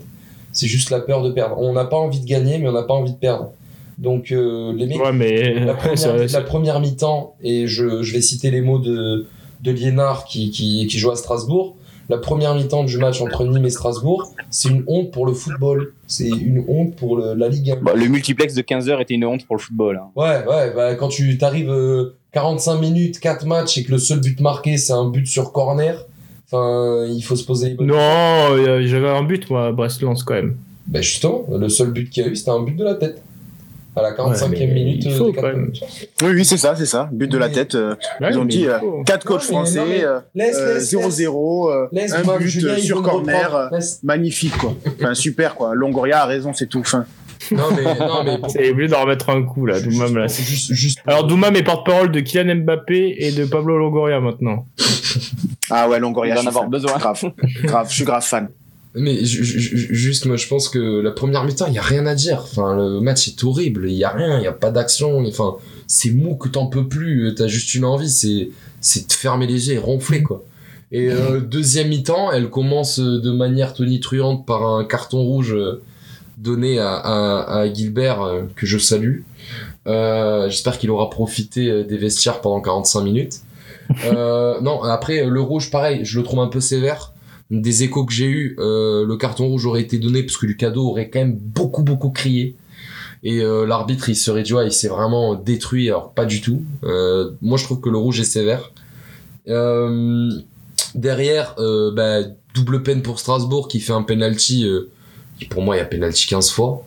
C'est juste la peur de perdre. On n'a pas envie de gagner, mais on n'a pas envie de perdre. Donc euh, les mecs, Ouais, mais la [laughs] première, mi-temps, et je, je vais citer les mots de, de Liénard qui, qui, qui joue à Strasbourg. La première mi-temps du match entre Nîmes et Strasbourg, c'est une honte pour le football. C'est une honte pour le- la Ligue 1. Bah, le multiplex de 15 heures était une honte pour le football. hein. Ouais, ouais, bah, quand tu t'arrives euh, 45 minutes, 4 matchs et que le seul but marqué c'est un but sur corner, enfin, il faut se poser les bonnes Non, euh, j'avais un but, moi, à Brest-Lens quand même. Bah, justement, le seul but qu'il y a eu c'était un but de la tête. À la 45e Ouais, mais minute faut, des quatre. Oui, oui, c'est ça, c'est ça. But de la Mais- tête. euh, Ouais, ils ont dit il euh, faut. quatre coachs français, euh, Laisse, euh, laisse, 0-0, euh, un but Julien, sur corner, magnifique quoi. [laughs] Enfin super quoi. Longoria a raison, c'est tout. Enfin, Non, mais, non, mais pour- C'est obligé d'en remettre un coup là, Doumam là. juste- juste- juste pour- Alors Doumam est porte-parole de Kylian Mbappé et de Pablo Longoria maintenant. ah ouais, Longoria, en avoir besoin. Grave, grave, je suis grave fan. Mais ju- ju- ju- juste, moi, je pense que la première mi-temps, il y a rien à dire. Enfin, le match est horrible. Il y a rien, il y a pas d'action. Enfin, c'est mou que t'en peux plus. T'as juste une envie, c'est c'est de fermer les yeux et ronfler quoi. Et euh, deuxième mi-temps, elle commence euh, de manière tonitruante par un carton rouge euh, donné à, à, à Gilbert euh, que je salue. Euh, J'espère qu'il aura profité euh, des vestiaires pendant 45 minutes. Euh, non, après le rouge, pareil, je le trouve un peu sévère des échos que j'ai eu, euh, le carton rouge aurait été donné parce que Lucado aurait quand même beaucoup beaucoup crié. Et euh, l'arbitre, il serait ouais, il s'est vraiment détruit. Alors, pas du tout. Euh, moi, je trouve que le rouge est sévère. Derrière, bah, double peine pour Strasbourg qui fait un penalty. pour moi, il y a penalty 15 fois.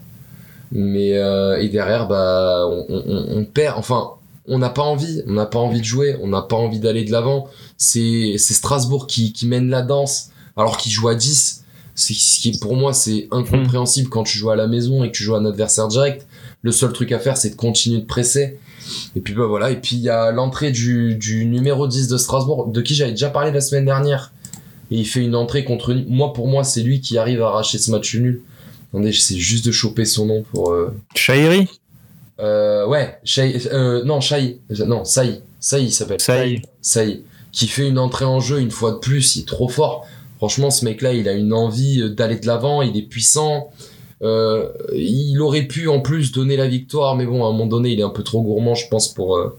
Mais et derrière, bah, on, perd. Enfin, on n'a pas envie. On n'a pas envie de jouer. On n'a pas envie d'aller de l'avant. C'est Strasbourg qui mène la danse alors qu'il joue à 10. C'est ce qui pour moi c'est incompréhensible quand tu joues à la maison et que tu joues à un adversaire direct. Le seul truc à faire c'est de continuer de presser. Et puis bah voilà, et puis il y a l'entrée du, du numéro 10 de Strasbourg, de qui j'avais déjà parlé la semaine dernière. Et il fait une entrée contre. Moi pour moi c'est lui qui arrive à arracher ce match nul. Attendez, j'essaie juste de choper son nom pour... Euh, Chahiri euh, ouais, Shai, euh, non, Shai, non, Saï, Saï il s'appelle. Saï. Saï, qui fait une entrée en jeu une fois de plus, il est trop fort. Franchement, ce mec-là, il a une envie euh, d'aller de l'avant, il est puissant. Euh, il aurait pu en plus donner la victoire, mais bon, à un moment donné, il est un peu trop gourmand, je pense, pour, euh,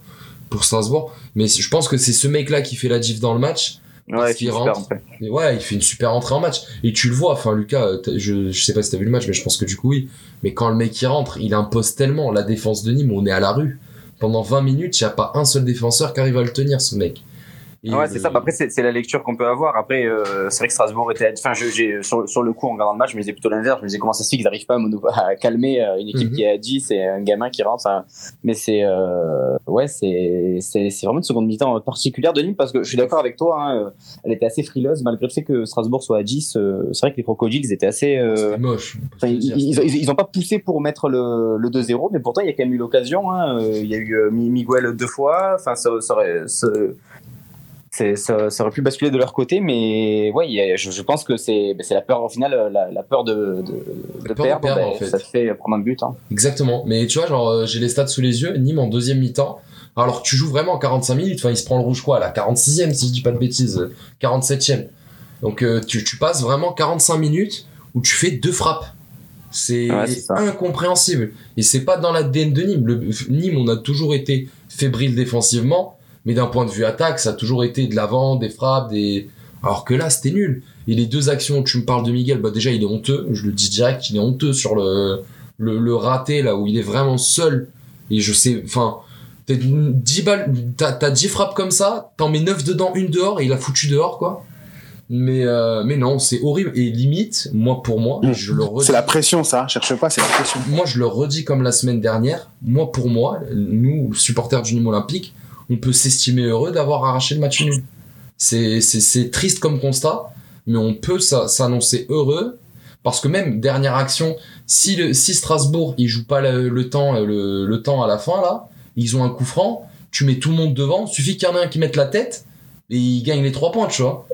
pour Strasbourg. Mais je pense que c'est ce mec-là qui fait la diff dans le match. Ouais, super rentre. ouais, il fait une super entrée en match. Et tu le vois, enfin, Lucas, je, je sais pas si t'as vu le match, mais je pense que du coup, oui. Mais quand le mec il rentre, il impose tellement la défense de Nîmes, on est à la rue. Pendant 20 minutes, il n'y a pas un seul défenseur qui arrive à le tenir, ce mec. Et Ouais, c'est ça. Bah, après, c'est c'est la lecture qu'on peut avoir. Après, euh, c'est vrai que Strasbourg était. Enfin, j'ai sur, sur le coup en regardant le match, je me disais plutôt l'inverse. Je me disais comment ça se fait qu'ils n'arrivent pas à, mono- à calmer euh, une équipe Mhm. qui est à 10 et un gamin qui rentre. hein. Mais c'est euh, ouais, c'est vraiment une seconde mi-temps particulière de Nîmes parce que je suis d'accord avec toi. Hein, euh, elle était assez frileuse malgré le fait que Strasbourg soit à 10. euh, c'est vrai que les crocodiles ils étaient assez. euh, moche. ils, dire, ils, c'était- ils, ils ont pas poussé pour mettre le, le 2-0, mais pourtant il y a quand même eu l'occasion. Hein. Il y a eu Mi- Miguel deux fois. Enfin, ça, ça aurait, ça, ça, ça aurait pu basculer de leur côté, mais ouais, a- je, je pense que c'est ben, c'est la peur au final, la, la peur de, de, de La peur de perdre. ben, en fait. Ça te fait prendre un but. Hein. Exactement. Mais tu vois, genre, euh, j'ai les stats sous les yeux. Nîmes en deuxième mi-temps. Alors que tu joues vraiment 45 minutes. Enfin, il se prend le rouge quoi, à la 46e, si je dis pas de bêtises. euh, 47e. Donc, euh, tu, tu passes vraiment 45 minutes où tu fais deux frappes. C'est Ouais, incompréhensible. Et c'est pas dans l'ADN de Nîmes. Le, Nîmes, on a toujours été fébrile défensivement. Mais d'un point de vue attaque, ça a toujours été de l'avant, des frappes, des. Alors que là, c'était nul. Et les deux actions, tu me parles de Miguel, bah déjà, il est honteux. Je le dis direct, il est honteux sur le, le, le raté, là où il est vraiment seul. Et je sais, enfin, t'as 10 balles, t'as, t'as 10 frappes comme ça, t'en mets 9 dedans, une dehors, et il a foutu dehors, quoi. Mais, euh, mais non, c'est horrible. Et limite, moi, pour moi, Mm. je le redis. C'est la pression, ça. Cherche pas, c'est la pression. Moi, je le redis comme la semaine dernière. Moi, pour moi, nous, supporters du Nîmes Olympique, on peut s'estimer heureux d'avoir arraché le match nul. C'est, triste comme constat, mais on peut s'a- s'annoncer heureux parce que même dernière action, si le, si Strasbourg il joue pas le, le temps, le, le temps à la fin là, ils ont un coup franc, tu mets tout le monde devant, suffit qu'il y en ait un qui mette la tête et il gagne les trois points, tu vois.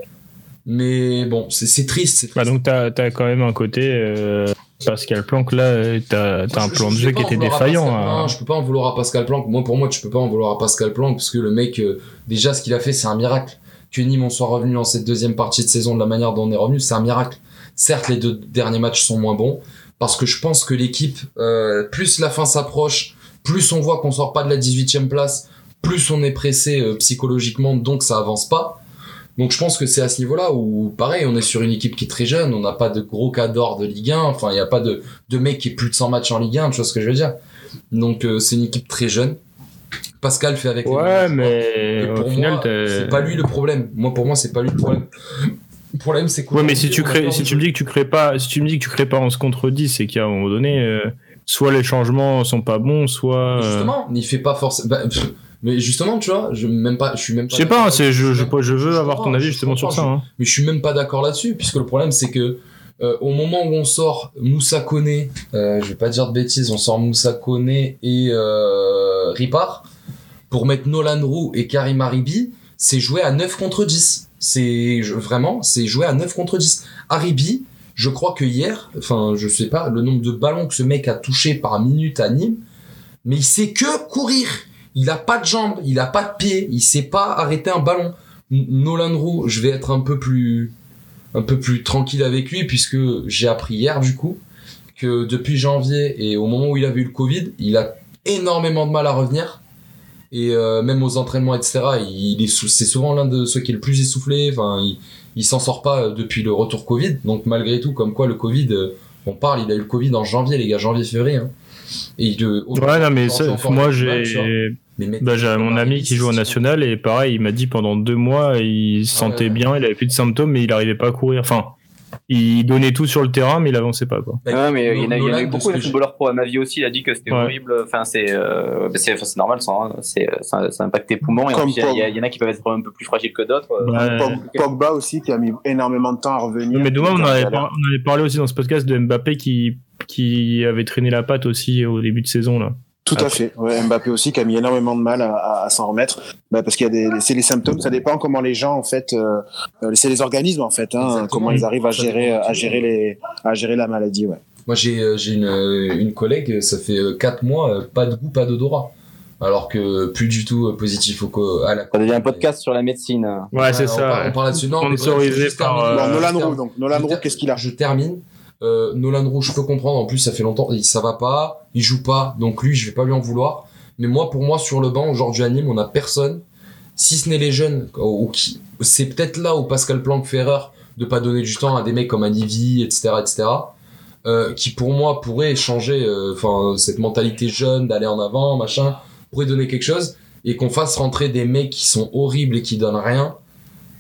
Mais bon, c'est, triste. Bah triste. donc t'as as quand même un côté euh, Pascal Planck là, euh, t'as un Je- plan je de jeu qui était défaillant. Pascal- hein. Non, je peux pas en vouloir à Pascal Planck. Moi, pour moi, tu peux pas en vouloir à Pascal Planck parce que le mec, euh, déjà, ce qu'il a fait, c'est un miracle. Que Nîmes en soit revenu dans cette deuxième partie de saison de la manière dont on est revenu, c'est un miracle. Certes, les deux derniers matchs sont moins bons parce que je pense que l'équipe, euh, plus la fin s'approche, plus on voit qu'on sort pas de la 18e place, plus on est pressé euh, psychologiquement, donc ça avance pas. Donc je pense que c'est à ce niveau-là où, pareil, on est sur une équipe qui est très jeune, on n'a pas de gros cas d'or de Ligue 1, enfin il n'y a pas de, de mec qui est plus de 100 matchs en Ligue 1, tu vois ce que je veux dire. Donc euh, c'est une équipe très jeune. Pascal fait avec les Ouais, mais au final, c'est pas lui le problème. Moi, pour moi, c'est pas lui le problème. Le problème, c'est quoi Ouais, mais si tu crées, si tu me dis que tu crées pas, si tu me dis que tu crées pas 11 contre 10, c'est qu'à un moment donné, euh, soit les changements sont pas bons, soit. euh, Justement, il fait pas forcément. bah, mais justement, tu vois, je même pas, je suis même pas. Je sais pas, hein, c'est, je, je, veux avoir ton avis justement sur ça. hein. mais je suis même pas d'accord là-dessus, puisque le problème c'est que euh, au moment où on sort Moussa Koné, euh, je vais pas dire de bêtises, on sort Moussa Koné et euh, Ripard pour mettre Nolan Roux et Karim Aribi, c'est jouer à 9 contre 10. C'est vraiment, c'est jouer à 9 contre 10. Aribi, je crois que hier, enfin, je sais pas le nombre de ballons que ce mec a touché par minute à Nîmes, mais il sait que courir. Il a pas de jambes, il a pas de pieds, il sait pas arrêter un ballon. Nolan Roux, je vais être un peu plus un peu plus tranquille avec lui puisque j'ai appris hier du coup que depuis janvier et au moment où il a vu le Covid, il a énormément de mal à revenir et euh, même aux entraînements etc. Il est c'est souvent l'un de ceux qui est le plus essoufflé. Enfin, il, il s'en sort pas euh, depuis le retour Covid. Donc malgré tout, comme quoi le Covid, euh, on parle, il a eu le Covid en janvier les gars, janvier février. Hein. Et il, Ouais, non, mais ça, moi, j'ai, bah, j'ai mon ami qui joue au national et pareil, il m'a dit pendant deux mois, il se Ah sentait ouais. bien, il avait plus de symptômes, mais il arrivait pas à courir. Enfin, il donnait tout sur le terrain, mais il avançait pas, quoi. Bah, Ouais, mais il y en a, il y en a Nolan, eu beaucoup de footballeurs pro à ma vie aussi. Il a dit que c'était Ouais. horrible. Enfin, c'est euh, bah, normal, ça. hein. C'est ça, ça impacte tes poumons. Et il y a- il en a qui peuvent être un peu plus fragiles que d'autres. Ouais. Pog- Pogba aussi, qui a mis énormément de temps à revenir. Mais demain, on, avait par- on avait parlé aussi dans ce podcast de Mbappé qui, qui avait traîné la patte aussi au début de saison, là. Tout à fait. Ouais, Mbappé aussi qui a mis énormément de mal à, à- à s'en remettre, bah, parce qu'il y a des, c'est les symptômes. Ça dépend comment les gens en fait, euh, euh, c'est les organismes en fait, hein, comment ils arrivent à gérer, de à gérer les, à gérer la maladie. Ouais. Moi, j'ai euh, j'ai une, euh, une collègue, ça fait 4 mois, euh, pas de goût, pas d'odorat. Alors que plus du tout euh, positif au co- à la Ça devient un podcast sur la médecine. Ouais, c'est on ça. parle- ouais. On parle là-dessus. Non, mais Sponsorisé bref, juste par. Euh, Nolan. Roux, donc Nolan Roux, qu'est-ce qu'il a? Je termine. Euh, Nolan Roux, je peux comprendre. En plus, ça fait longtemps, ça va pas, il joue pas. Donc lui, je vais pas lui en vouloir. Mais moi, pour moi, sur le banc aujourd'hui à Nîmes, on a personne, si ce n'est les jeunes, c'est peut-être là où Pascal Planck fait erreur de pas donner du temps à des mecs comme Anivi, etc., etc. Euh, qui pour moi pourrait changer, euh, cette mentalité jeune d'aller en avant, machin, pourrait donner quelque chose et qu'on fasse rentrer des mecs qui sont horribles et qui donnent rien.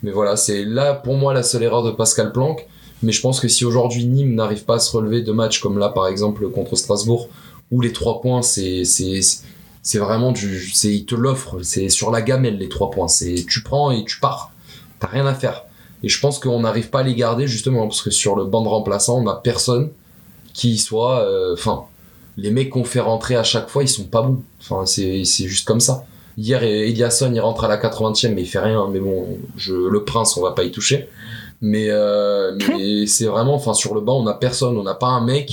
Mais voilà, c'est là pour moi la seule erreur de Pascal Planck. Mais je pense que si aujourd'hui Nîmes n'arrive pas à se relever de matchs comme là, par exemple, contre Strasbourg, où les trois points, c'est, c'est, vraiment du, c'est, il te l'offre, c'est sur la gamelle les trois points. C'est, tu prends et tu pars. T'as rien à faire. Et je pense qu'on n'arrive pas à les garder justement parce que sur le banc de remplaçants, on a personne qui soit, euh, enfin, les mecs qu'on fait rentrer à chaque fois, ils sont pas bons. Enfin, c'est, c'est juste comme ça. Hier, Eliasson, il rentre à la 80e, mais il fait rien. Mais bon, je, le prince, on va pas y toucher. Mais, euh, [laughs] mais c'est vraiment, enfin, sur le banc, on a personne. On n'a pas un mec,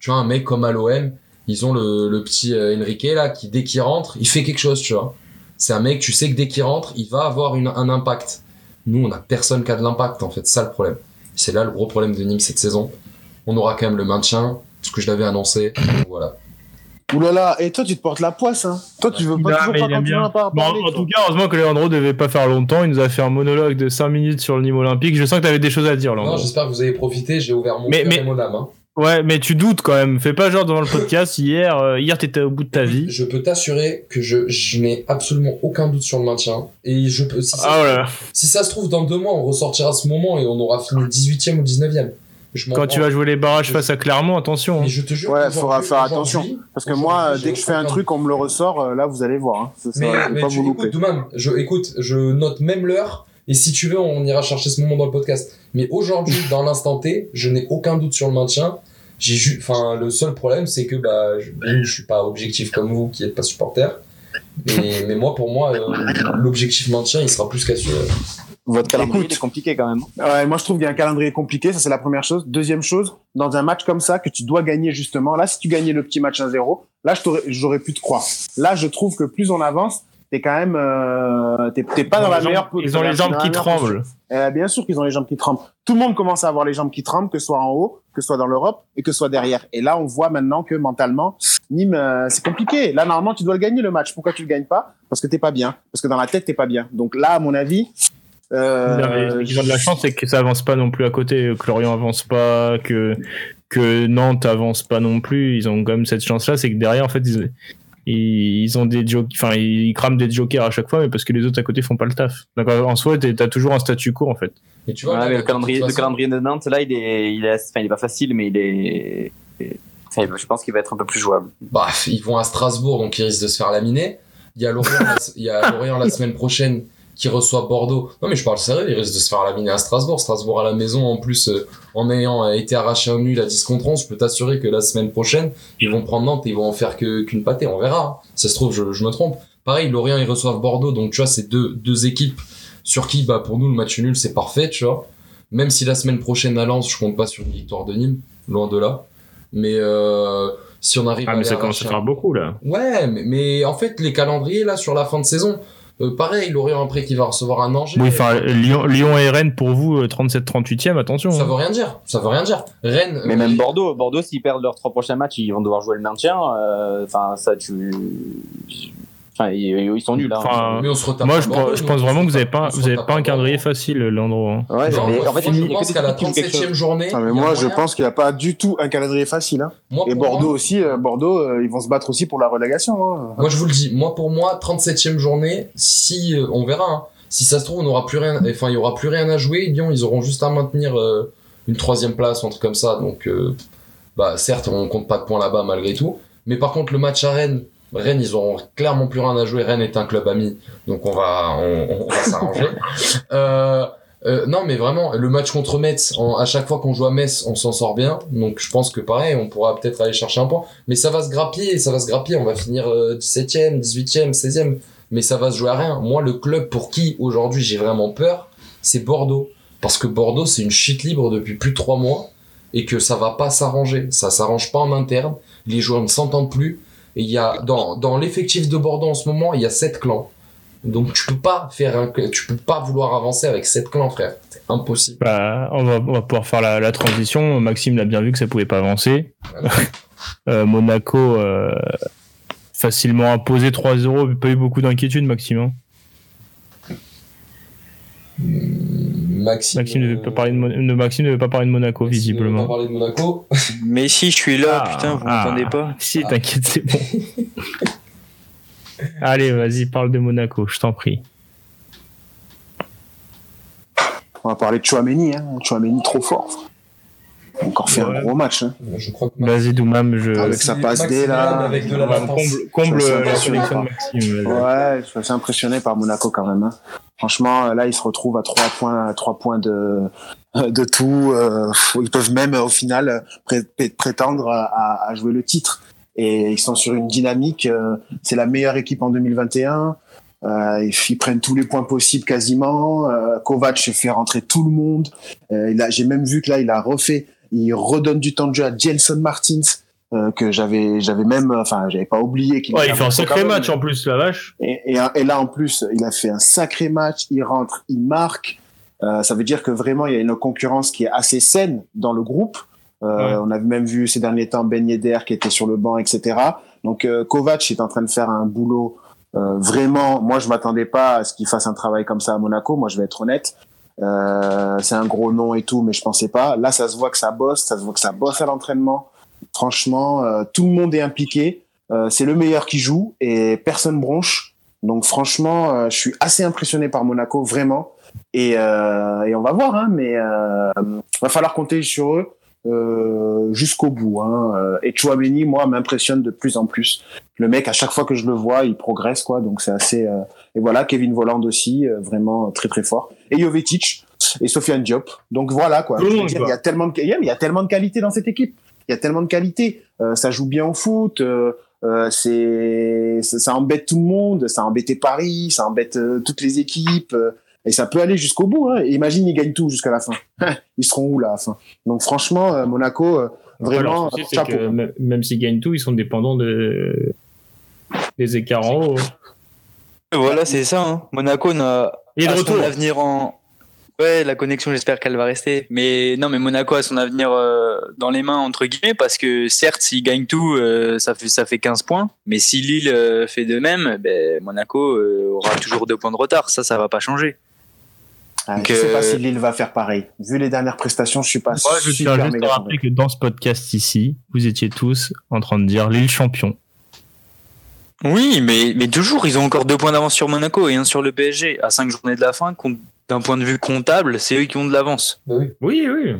tu vois, un mec comme à l'OM. Ils ont le, le petit euh, Enrique, là, qui, dès qu'il rentre, il fait quelque chose, tu vois. C'est un mec, tu sais que dès qu'il rentre, il va avoir une, un impact. Nous, on a personne qui a de l'impact, en fait. C'est ça le problème. C'est là le gros problème de Nîmes cette saison. On aura quand même le maintien, ce que je l'avais annoncé. Voilà. Ouh là là, et toi tu te portes la poisse, hein Toi tu veux pas Non, toujours pas continuer bien. à Bon, parler, en toi. tout cas, heureusement que Leandro devait pas faire longtemps. Il nous a fait un monologue de 5 minutes sur le Nîmes olympique. Je sens que t'avais des choses à dire, Non, Leandro. j'espère que vous avez profité. J'ai ouvert mon Mais- cœur mais- et mon âme. hein. Ouais, mais tu doutes quand même. Fais pas genre devant le podcast. Hier, euh, hier t'étais au bout de ta vie. Je peux t'assurer que je, je n'ai absolument aucun doute sur le maintien. Et je peux, si ça, Ah voilà. si ça se trouve, dans deux mois, on ressortira à ce moment et on aura fini 18ème ou 19ème. Je Quand tu vas jouer les barrages face à Clermont, attention. hein. Mais je te jure. Ouais, faudra faire attention. Parce que moi, dès que je fais un truc, on me le ressort, euh, là vous allez voir. Hein. Ça, ça, Mais, faut mais pas tu vous louper. écoutes, Doumam, je, écoute, je note même l'heure, et si tu veux, on ira chercher ce moment dans le podcast. Mais aujourd'hui, [laughs] dans l'instant T, je n'ai aucun doute sur le maintien. J'ai ju- enfin, le seul problème, c'est que, bah, je, je suis pas objectif comme vous, qui êtes pas supporter. Mais, mais moi, pour moi, euh, l'objectif maintien, il sera plus qu'assuré. Votre calendrier Écoute. il est compliqué quand même. Ouais, moi je trouve qu'il y a un calendrier compliqué, ça c'est la première chose. Deuxième chose, dans un match comme ça que tu dois gagner justement, là si tu gagnais le petit match 1-0, là je t'aurais- j'aurais pu te croire. Là je trouve que plus on avance, t'es quand même, euh, t'es t'es pas dans la meilleure. Ils ont les jambes qui tremblent. Euh, bien sûr qu'ils ont les jambes qui tremblent. Tout le monde commence à avoir les jambes qui tremblent, que ce soit en haut, que ce soit dans l'Europe et que ce soit derrière. Et là on voit maintenant que mentalement, Nîmes euh, c'est compliqué. Là normalement tu dois le gagner le match. Pourquoi tu le gagnes pas? Parce que t'es pas bien. Parce que dans la tête t'es pas bien. Donc là à mon avis. Euh, Ils ont de la chance, c'est que ça avance pas non plus à côté. Que Lorient avance pas, que que Nantes avance pas non plus. Ils ont quand même cette chance-là, c'est que derrière, en fait, ils, ils, ont des jokers, enfin, ils crament des jokers à chaque fois, mais parce que les autres à côté font pas le taf. Donc en soi, t'as toujours un statu quo en fait. Et tu vois, mais le calendrier, le de Nantes, là, il est, il est, enfin, il est pas facile, mais il est, enfin, je pense qu'il va être un peu plus jouable. Bah, ils vont à Strasbourg, donc ils risquent de se faire laminer. Il y a Lorient, la, il y a Lorient la semaine prochaine qui reçoit Bordeaux. Non, mais je parle sérieux, ils risquent de se faire laminer à Strasbourg. Strasbourg à la maison, en plus, euh, en ayant euh, été arraché un nul à 10 contre 11, je peux t'assurer que la semaine prochaine, ils vont prendre Nantes et ils vont en faire qu'une pâtée. On verra. hein. Ça se trouve, je, je me trompe. Pareil, Lorient, ils reçoivent Bordeaux, donc tu vois, c'est deux, deux équipes sur qui, bah, pour nous, le match nul, c'est parfait, tu vois. Même si la semaine prochaine à Lens, je compte pas sur une victoire de Nîmes, loin de là. Mais euh, si on arrive Ah, à mais aller ça commence à faire beaucoup là. Ouais, mais, mais en fait, les calendriers, là, sur la fin de saison, euh, pareil, Lorient après qui va recevoir un Angers. Oui, enfin, Lyon, Lyon et Rennes pour vous, 37-38e, attention. Ça hein. veut rien dire. Ça veut rien dire. Rennes. Mais euh, même Bordeaux, Bordeaux, s'ils perdent leurs trois prochains matchs, ils vont devoir jouer le maintien. euh, Enfin, ça, tu, enfin, ils, ils sont nuls. Hein. Enfin, Mais on se Moi, je, Bordeaux, pense- je vraiment que vous avez retape- pas, vous avez pas un calendrier Bordeaux. facile, hein. ouais, Non, mais moi, en fait, je pense qu'à la équipes qui jouent quelque 37 e chose. journée. Ah, mais moi, je pense qu'il n'y a pas du tout un calendrier facile. Hein. Moi, Et Bordeaux moi- aussi, euh, Bordeaux, euh, ils vont se battre aussi pour la relégation. Hein. Moi, je vous le dis, moi, pour moi, 37ème journée, si, euh, on verra, hein. si ça se trouve, on n'aura plus rien, enfin, il y aura plus rien à jouer, Lyon, ils auront juste à maintenir euh, une troisième place, ou un truc comme ça, donc, euh, bah, certes, on compte pas de points là-bas malgré tout, mais par contre, le match à Rennes, Rennes, ils auront clairement plus rien à jouer, Rennes est un club ami, donc on va, on, on va s'arranger. [laughs] euh, euh, non, mais vraiment, le match contre Metz, à chaque fois qu'on joue à Metz, on s'en sort bien. Donc je pense que pareil, on pourra peut-être aller chercher un point. Mais ça va se grappiller, ça va se grappiller. On va finir euh, 17e, 18e, 16e. Mais ça va se jouer à rien. Moi, le club pour qui aujourd'hui j'ai vraiment peur, c'est Bordeaux. Parce que Bordeaux, c'est une chute libre depuis plus de trois mois et que ça va pas s'arranger. Ça s'arrange pas en interne. Les joueurs ne s'entendent plus. Il y a, dans, dans l'effectif de Bordeaux en ce moment, il y a sept clans. Donc tu peux pas faire un, tu peux pas vouloir avancer avec sept clans, frère. C'est impossible. Bah, on, va, on va pouvoir faire la, la transition. Maxime l'a bien vu que ça pouvait pas avancer. [laughs] Euh, Monaco euh, facilement imposé 3-0, pas eu beaucoup d'inquiétude, Maxime. hein. Maxime. Maxime ne euh, veut pas parler de, Mon- de Maxime ne veut pas parler de Monaco Maxime ne veut visiblement. pas parler de Monaco. [laughs] Mais si, je suis là, Ah, putain, vous ah. m'entendez pas [laughs] Si, t'inquiète, c'est bon. [laughs] Allez, vas-y, parle de Monaco, je t'en prie. on va parler de Chouameni. Hein. Chouameni trop fort. Encore fait Ouais. un gros match. Hein. Je crois que Vas-y, Doumam, je. Avec sa passe D, là. Avec de la comble comble la sélection de. Maxime. Ouais, je suis assez impressionné par Monaco quand même. hein. Franchement, euh, là, ils se retrouvent à trois points, trois points de de tout. euh, ils peuvent même euh, au final euh, pré- pré- prétendre à, à jouer le titre. Et ils sont sur une dynamique. euh, c'est la meilleure équipe en 2021. Euh, ils, prennent tous les points possibles quasiment. Euh, Kovac fait rentrer tout le monde. Euh, J'ai même vu que là, il a refait. Il redonne du temps de jeu à Jenson Martins. Euh, que j'avais j'avais même enfin j'avais pas oublié qu'il Ouais, il fait un sacré match en plus, la vache. Et, et, et là, en plus, il a fait un sacré match. Il rentre, il marque. Euh, ça veut dire que vraiment, il y a une concurrence qui est assez saine dans le groupe. Euh, Ouais. On a même vu ces derniers temps Ben Yedder qui était sur le banc, etc. Donc euh, Kovac est en train de faire un boulot euh, vraiment. Moi, je m'attendais pas à ce qu'il fasse un travail comme ça à Monaco. Moi, je vais être honnête. Euh, c'est un gros nom et tout, mais je pensais pas. Là, ça se voit que ça bosse, ça se voit que ça bosse à l'entraînement. Franchement, euh, tout le monde est impliqué. Euh, c'est le meilleur qui joue et personne bronche. Donc franchement, euh, je suis assez impressionné par Monaco, vraiment. Et, euh, et on va voir, hein, mais euh, va falloir compter sur eux euh, jusqu'au bout. Hein. Et Chouameni, moi, m'impressionne de plus en plus. Le mec, à chaque fois que je le vois, il progresse, quoi. Donc c'est assez. euh, Et voilà, Kevin Voland aussi, euh, vraiment très très fort. Et Jovetic et Sofiane Diop. Donc voilà, quoi. Dire. Il y a tellement de, il y a tellement de qualité dans cette équipe. Il y a tellement de qualité. Euh, ça joue bien au foot. euh, euh, c'est ça, ça embête tout le monde, ça a embêté Paris, ça embête euh, toutes les équipes euh, et ça peut aller jusqu'au bout. Hein. Imagine ils gagnent tout jusqu'à la fin. [laughs] ils seront où là à la fin? Donc franchement, euh, Monaco, euh, vraiment souci, c'est chapeau. que même- s'ils gagnent tout, ils sont dépendants de... des écarts en haut. Voilà, c'est ça. hein. Monaco n'a Et de a son retour. avenir en. Ouais, la connexion, j'espère qu'elle va rester. Mais non, mais Monaco a son avenir euh, dans les mains, entre guillemets, parce que certes, s'il gagne tout, euh, ça, fait, ça fait 15 points. Mais si Lille euh, fait de même, ben, Monaco euh, aura toujours deux points de retard. Ça, ça va pas changer. Ah, Donc, je sais pas si Lille va faire pareil. Vu les dernières prestations, je suis pas Moi, je super tiens juste à rappeler que dans ce podcast ici, vous étiez tous en train de dire Lille champion. Oui, mais, mais toujours, ils ont encore deux points d'avance sur Monaco et un sur le PSG. À cinq journées de la fin, compte- d'un point de vue comptable, c'est eux qui ont de l'avance. Bah oui. Oui,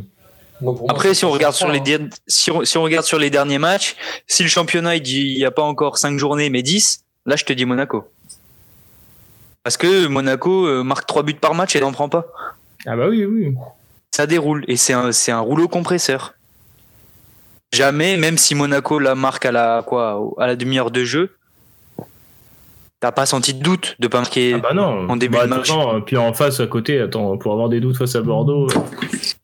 moi, Après, c'est si on pas regarde ça, sur les hein. si on, si on regarde sur les derniers matchs, si le championnat il dit il n'y a pas encore 5 journées mais 10, là je te dis Monaco. Parce que Monaco euh, marque 3 buts par match et n'en prend pas. Ah bah oui, oui. Ça déroule et c'est un, un rouleau compresseur. Jamais, même si Monaco la marque à la quoi à la demi-heure de jeu, t'as pas senti de doute de pas marquer. Ah bah non. En début Bah, de match. attends, puis en face, à côté, attends, pour avoir des doutes face à Bordeaux. euh,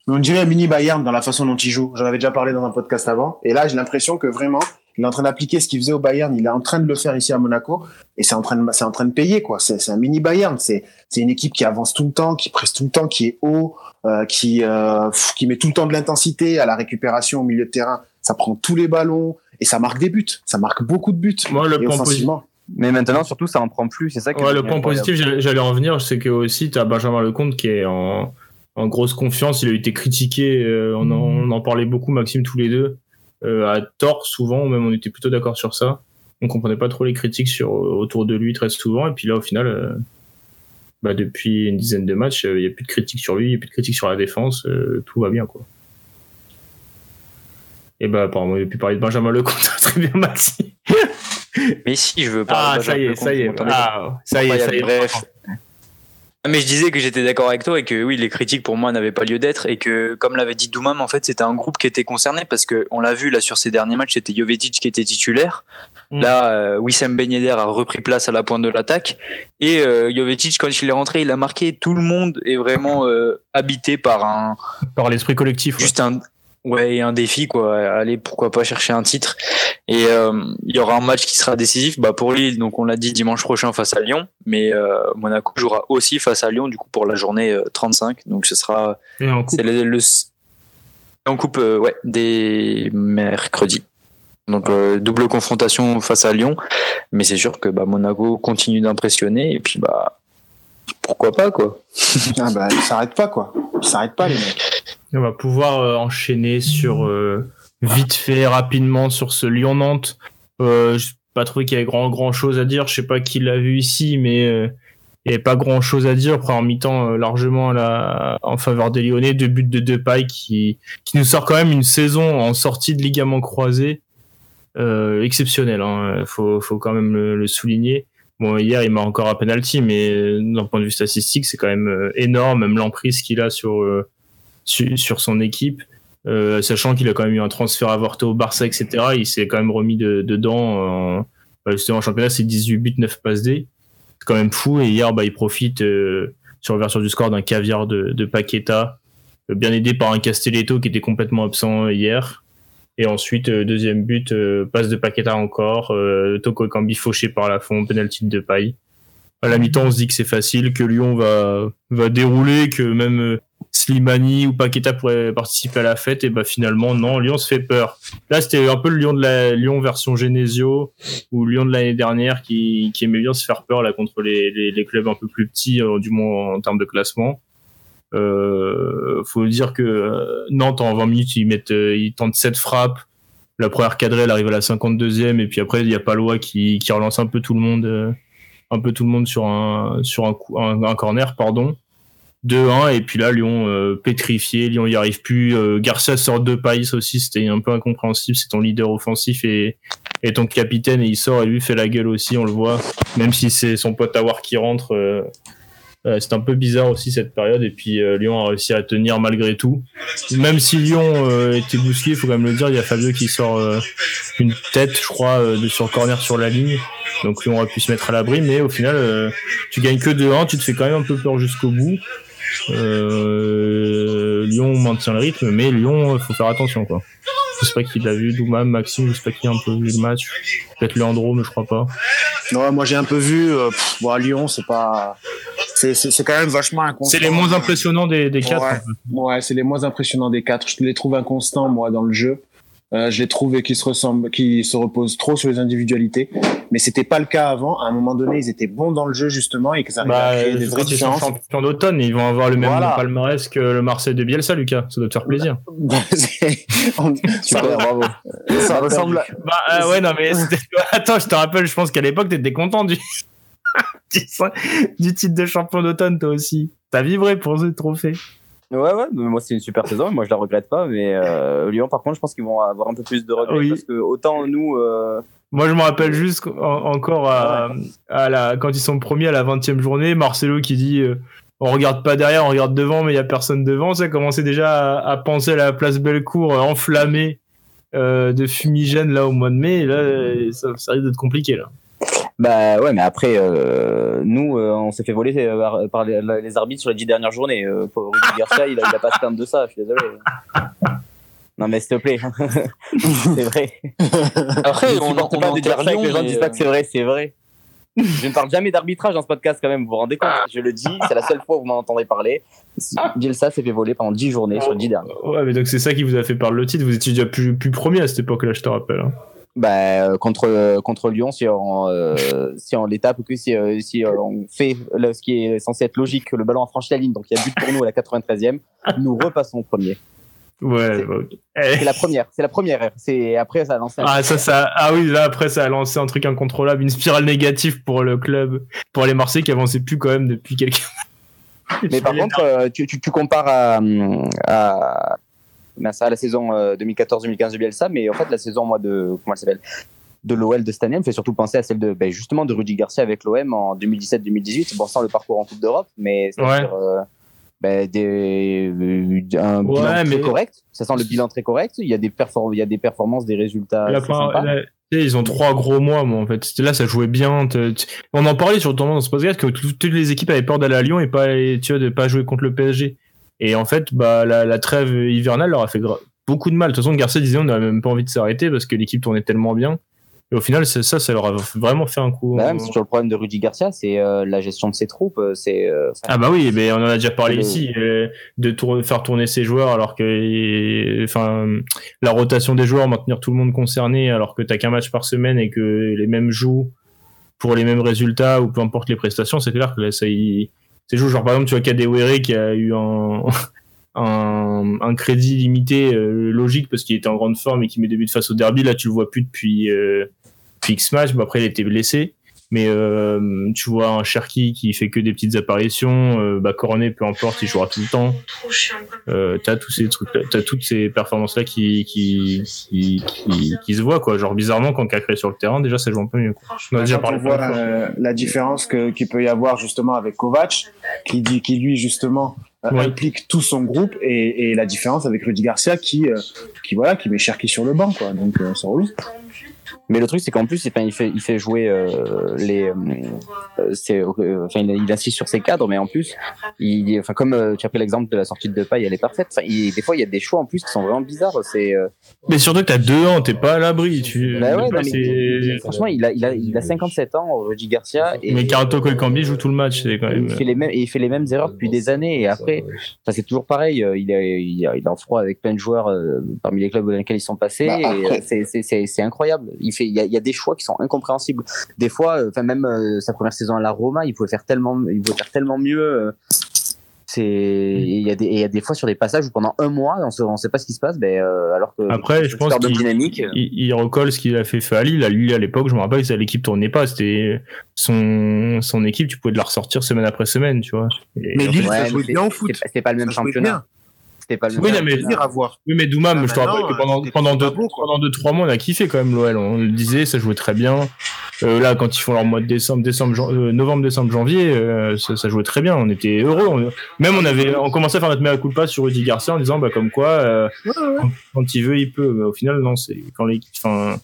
Mais on dirait un mini Bayern dans la façon dont il joue. J'en avais déjà parlé dans un podcast avant. Et là, j'ai l'impression que vraiment, il est en train d'appliquer ce qu'il faisait au Bayern. Il est en train de le faire ici à Monaco. Et c'est en train de, c'est en train de payer, quoi. C'est, c'est un mini Bayern. C'est, c'est une équipe qui avance tout le temps, qui presse tout le temps, qui est haut, euh, qui, euh, pff, qui met tout le temps de l'intensité à la récupération au milieu de terrain. Ça prend tous les ballons et ça marque des buts. Ça marque beaucoup de buts. Moi, le point. Mais maintenant, surtout, ça en prend plus. C'est ça Ouais, est le point positif, j'allais en venir, c'est que aussi, t'as Benjamin Lecomte qui est en, en grosse confiance. Il a été critiqué, euh, on, en, on en parlait beaucoup, Maxime, tous les deux, euh, à tort souvent, même on était plutôt d'accord sur ça. On comprenait pas trop les critiques sur, autour de lui très souvent. Et puis là, au final, euh, bah, depuis une dizaine de matchs, euh, il y a plus de critiques sur lui, il y a plus de critiques sur la défense, euh, tout va bien, quoi. Et bah, pardon, on a pu parler de Benjamin Lecomte, [laughs] très bien, Maxime. Mais si, je veux pas. Ah, ça y est, ça y est. Ah, ça y est, ça y est. Bref. Ah, Mais je disais que j'étais d'accord avec toi et que oui, les critiques pour moi n'avaient pas lieu d'être et que, comme l'avait dit Doumam, en fait, c'était un groupe qui était concerné parce que on l'a vu là sur ces derniers matchs, c'était Jovetic qui était titulaire. Mm. Là, euh, Wissam Ben Yedder a repris place à la pointe de l'attaque et euh, Jovetic, quand il est rentré, il a marqué. Tout le monde est vraiment euh, habité par un Par l'esprit collectif. ouais. juste un ouais un défi quoi. Allez pourquoi pas chercher un titre. Et euh, il y aura un match qui sera décisif. Bah pour Lille donc on l'a dit dimanche prochain face à Lyon. Mais euh, Monaco jouera aussi face à Lyon du coup pour la journée euh, 35 donc ce sera Et en coupe. c'est le, le en coupe euh, ouais des mercredis. Donc euh, double confrontation face à Lyon. Mais c'est sûr que bah, Monaco continue d'impressionner. Et puis bah pourquoi pas quoi. Ah bah, ils s'arrêtent pas, quoi. Ils s'arrêtent pas, les mecs. On va pouvoir euh, enchaîner sur euh, vite fait, rapidement sur ce Lyon-Nantes. Euh, pas trouvé qu'il y avait grand grand chose à dire. Je sais pas qui l'a vu ici, mais euh, il n'y avait pas grand chose à dire. Première mi-temps, euh, largement à la, en faveur des Lyonnais. Deux buts de Depay qui, qui nous sort quand même une saison en sortie de ligament croisé euh, exceptionnelle. Hein. Faut, faut quand même le, le souligner. Bon, hier, il m'a encore un penalty, mais d'un point de vue statistique, c'est quand même énorme, même l'emprise qu'il a sur, euh, sur, son équipe. Euh, sachant qu'il a quand même eu un transfert avorté au Barça, etc. Il s'est quand même remis de, dedans. En, bah, justement, en championnat, c'est 18 buts, 9 passes D. C'est quand même fou. Et hier, bah, il profite euh, sur l'ouverture du score d'un caviar de, Paqueta, euh, bien aidé par un Castelletto qui était complètement absent hier. Et ensuite, euh, deuxième but, euh, passe de Paqueta encore, euh, Toko Ekambi fauché par la fond, penalty de paille. À la mi-temps, on se dit que c'est facile, que Lyon va, va dérouler, que même euh, Slimani ou Paqueta pourraient participer à la fête, et bah finalement, non, Lyon se fait peur. Là, c'était un peu le Lyon de la Lyon version Genesio, ou Lyon de l'année dernière qui, qui aimait bien se faire peur là contre les, les, les clubs un peu plus petits, euh, du moins en termes de classement. Euh, faut dire que euh, Nantes en 20 minutes ils mettent euh, ils tentent 7 frappes la première cadrée elle arrive à la 52e et puis après il y a Palois qui, qui relance un peu tout le monde euh, un peu tout le monde sur un sur un, un, un corner pardon 2-1 et puis là Lyon euh, pétrifié Lyon y arrive plus euh, Garcia sort de Païs aussi c'était un peu incompréhensible c'est ton leader offensif et et ton capitaine et il sort et lui fait la gueule aussi on le voit même si c'est son pote Awar qui rentre euh, euh, c'est un peu bizarre aussi cette période et puis euh, Lyon a réussi à tenir malgré tout. Même si Lyon euh, était bousqué, il faut quand même le dire, il y a Fabio qui sort une tête, je crois, de sur corner sur la ligne. Donc Lyon a pu se mettre à l'abri, mais au final, tu gagnes que 2-1, tu te fais quand même un peu peur jusqu'au bout. Euh, Lyon maintient le rythme, mais Lyon, il faut faire attention quoi. Je sais pas qui l'a vu, Doumam, Maxime, je sais pas qui a un peu vu le match. Peut-être Leandro, mais je crois pas. Non, moi j'ai un peu vu. Euh, pff, bon, à Lyon, c'est pas. C'est quand même vachement inconstant. C'est les moins impressionnants des, des quatre. Ouais. Ouais, c'est les moins impressionnants des quatre. Je les trouve inconstants, moi, dans le jeu. Euh, je les trouve qui se ressemblent, qui se reposent trop sur les individualités. Mais c'était pas le cas avant. À un moment donné, ils étaient bons dans le jeu, justement, et que ça arrivait Bah, à créer des vraies quand ils sont différences. champions d'automne, ils vont avoir le même Voilà. palmarès que le Marseille de Bielsa, Lucas. Ça doit te faire plaisir. [laughs] C'est- on- ça, [laughs] Super, bravo. ça ressemble à... Bah euh, ouais, non mais [laughs] attends, je te rappelle, je pense qu'à l'époque t'étais content du du du titre de champion d'automne toi aussi. T'as vibré pour ce trophée. Ouais, ouais, mais moi c'est une super saison, moi je la regrette pas, mais euh, Lyon par contre je pense qu'ils vont avoir un peu plus de regrets Oui. parce que autant nous, euh, Moi je me rappelle juste encore à, à la quand ils sont premiers à la 20e journée, Marcelo qui dit euh, on regarde pas derrière, on regarde devant, mais il y a personne devant. Ça commençait déjà à, à penser à la place Bellecour euh, enflammée de fumigène là au mois de mai. Et là, ça, ça risque d'être compliqué là. Bah ouais, mais après euh, nous euh, on s'est fait voler euh, par- les, les arbitres sur les dix dernières journées. Euh, pour Rudy [laughs] Garcia, il a, il a pas se plaindre de ça, je suis désolé. Non mais s'il te plaît, [laughs] c'est vrai. Après, Je on, on pas de dire ça, que les gens disent pas que c'est vrai, c'est vrai. Je ne parle jamais d'arbitrage dans ce podcast quand même, vous vous rendez compte Je le dis, c'est la seule fois où vous m'en entendez parler. Bielsa s'est fait voler pendant 10 journées sur 10 dernières. Ouais, mais donc c'est ça qui vous a fait perdre le titre. Vous étiez déjà plus, plus premier à cette époque-là, je te rappelle. Bah, contre contre Lyon, si on euh, si on les tape ou que si euh, si euh, on fait ce qui est censé être logique, que le ballon a franchi la ligne, donc il y a but pour nous à la 93e, nous repassons premier. Ouais, C'est- la première, c'est la première. C'est après ça a lancé. un- Ah, ça, ça, ah oui, là, après, ça a lancé un truc incontrôlable, une spirale négative pour le club, pour les Marseillais qui avançaient plus quand même depuis quelques Mais [laughs] par contre, tu, tu, tu compares à, hum, à, ça, à la saison euh, 2014-2015 de Bielsa, mais en fait, la saison moi, de, comment elle s'appelle de l'OL de cette année me fait surtout penser à celle de ben, justement de Rudy Garcia avec l'OM en 2017-2018, bon sans le parcours en Coupe d'Europe, mais c'est-à-dire euh, ben, des, euh, un Ouais, bilan mais- très correct. Ça sent le bilan très correct. Il y a des, perform il y a des performances, des résultats. La la- ils ont trois gros mois, moi, en fait. Là, ça jouait bien. On en parlait sur le tournoi dans ce podcast que tout- toutes les équipes avaient peur d'aller à Lyon et pas, tu vois, de pas jouer contre le PSG. Et en fait, bah, la, la trêve hivernale leur a fait beaucoup de mal. De toute façon, Garcia disait, on n'avait même pas envie de s'arrêter parce que l'équipe tournait tellement bien. Et au final, ça, ça leur a vraiment fait un coup. Bah, c'est toujours le problème de Rudy Garcia, c'est euh, la gestion de ses troupes. euh, C'est euh, Ah bah oui, mais on en a déjà parlé ici, euh, de tour- faire tourner ses joueurs alors que, enfin, la rotation des joueurs, maintenir tout le monde concerné alors que t'as qu'un match par semaine et que les mêmes jouent pour les mêmes résultats ou peu importe les prestations, c'est clair que là, ça y, c'est joué. Genre par exemple, tu vois Kadewere qui a eu un, [laughs] un, un crédit limité euh, logique parce qu'il était en grande forme et qui met des buts face au derby. Là, tu le vois plus depuis, euh, match. Bon, après, il était blessé. Mais euh, tu vois un Cherki qui fait que des petites apparitions, euh, bah Coronet, peu importe, il jouera tout le temps. Euh, t'as tous ces trucs, t'as toutes ces performances là qui qui, qui qui qui se voient quoi. Genre bizarrement quand Cacré est sur le terrain, déjà ça joue un peu mieux. Quoi. On a déjà parlé on voit euh, la différence que qu'il peut y avoir justement avec Kovac, qui dit qui lui justement euh, Ouais. implique tout son groupe et, et la différence avec Rudy Garcia qui euh, qui voilà qui met Cherki sur le banc quoi. Donc euh, ça roule. Mais le truc, c'est qu'en plus, il fait, il fait jouer euh, les. euh, euh, euh, enfin, il, insiste sur ses cadres, mais en plus, il, enfin, comme euh, tu as pris l'exemple de la sortie de Depay, elle est parfaite. Enfin, il- des fois, il y a des choix en plus qui sont vraiment bizarres. C'est. euh, Mais surtout que t'as deux ans, t'es pas à l'abri. Tu. bah ouais, non, mais- c'est- franchement, il a, il a, il a 57 ans, Rudy Garcia. Et, Mais Carato Colcambi joue tout le match, c'est quand il fait les mêmes, et il fait les mêmes erreurs depuis des années. Et après, c'est toujours pareil. Il est, il est, en froid avec plein de joueurs euh, parmi les clubs dans lesquels ils sont passés. Bah, et, après- c'est- c'est- c'est c'est incroyable. Il fait, il y, a, il y a des choix qui sont incompréhensibles. Des fois, euh, enfin même euh, sa première saison à la Roma, il pouvait faire tellement, il pouvait faire tellement mieux. euh, c'est, et il y a des, il y a des fois sur des passages où pendant un mois, on sait, on sait pas ce qui se passe. Ben, euh, alors que Après, je c'est pense qu'il dynamique. il, il recolle ce qu'il a fait à Lille. À Lille, à l'époque, je me rappelle que l'équipe tournait pas. C'était son, son équipe, tu pouvais de la ressortir semaine après semaine, tu vois. Et- Mais Lille, Ouais, ça mais jouait bien au foot. c'est pas- C'était pas le même championnat. C'était pas le Oui, non, mais- plaisir à voir. Oui, mais Doumam, Ah, je te rappelle que pendant, c'était pendant, deux, pas beau, quoi. pendant deux, trois mois, on a kiffé quand même l'OL. On le disait, ça jouait très bien. Euh, là, quand ils font leur mois de décembre, décembre, jan- euh, novembre, décembre, janvier, euh, ça, ça jouait très bien. On était heureux. On- même on avait, on commençait à faire notre mea culpa sur Rudy Garcia en disant, bah, comme quoi, euh, quand, quand il veut, il peut. Mais au final, non, c'est quand l'équipe, enfin,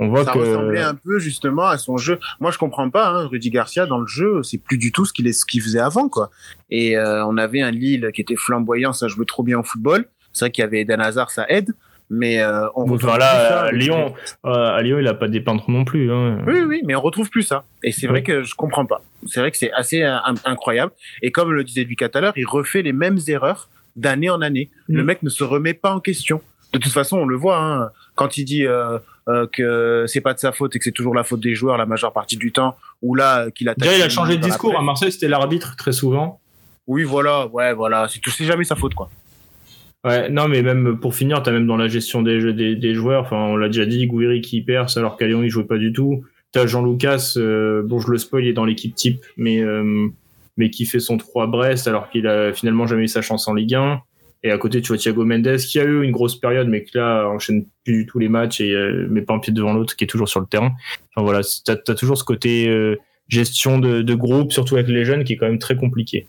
on voit Ça que. ressemblait un peu justement à son jeu. Moi, je comprends pas. Hein, Rudy Garcia dans le jeu, c'est plus du tout ce qu'il est, ce qu'il faisait avant, quoi. Et euh, on avait un Lille qui était flamboyant, ça jouait trop bien au football. C'est vrai qu'il y avait Eden Hazard, ça aide. Mais euh, on Bon, retrouve enfin, plus là, ça. à Lyon, euh, à Lyon, il a pas des peintres non plus. Hein. Oui, oui, mais on retrouve plus ça. Et c'est vrai que je comprends pas. C'est vrai que c'est assez euh, incroyable. Et comme le disait Lucas tout à l'heure, il refait les mêmes erreurs d'année en année. Le Mm. mec ne se remet pas en question. De toute façon, on le voit hein, quand il dit euh, euh, que c'est pas de sa faute et que c'est toujours la faute des joueurs la majeure partie du temps, ou là euh, qu'il a. Déjà, il a changé de discours. À Marseille, c'était l'arbitre très souvent. Oui, voilà, ouais, voilà. C'est tout- c'est jamais sa faute, quoi. Ouais, non, mais même pour finir, t'as même dans la gestion des, jeux- des, des joueurs, enfin, on l'a déjà dit, Gouiri qui perce alors qu'à Lyon, il jouait pas du tout. T'as Jean Lucas, euh, bon, je le spoil, il est dans l'équipe type, mais, euh, mais qui fait son 3 à Brest alors qu'il a finalement jamais eu sa chance en Ligue 1. Et à côté, tu vois Thiago Mendes qui a eu une grosse période, mais qui là enchaîne plus du tout les matchs et euh, met pas un pied devant l'autre, qui est toujours sur le terrain. Enfin voilà, t'as as toujours ce côté euh, gestion de, de groupe, surtout avec les jeunes, qui est quand même très compliqué.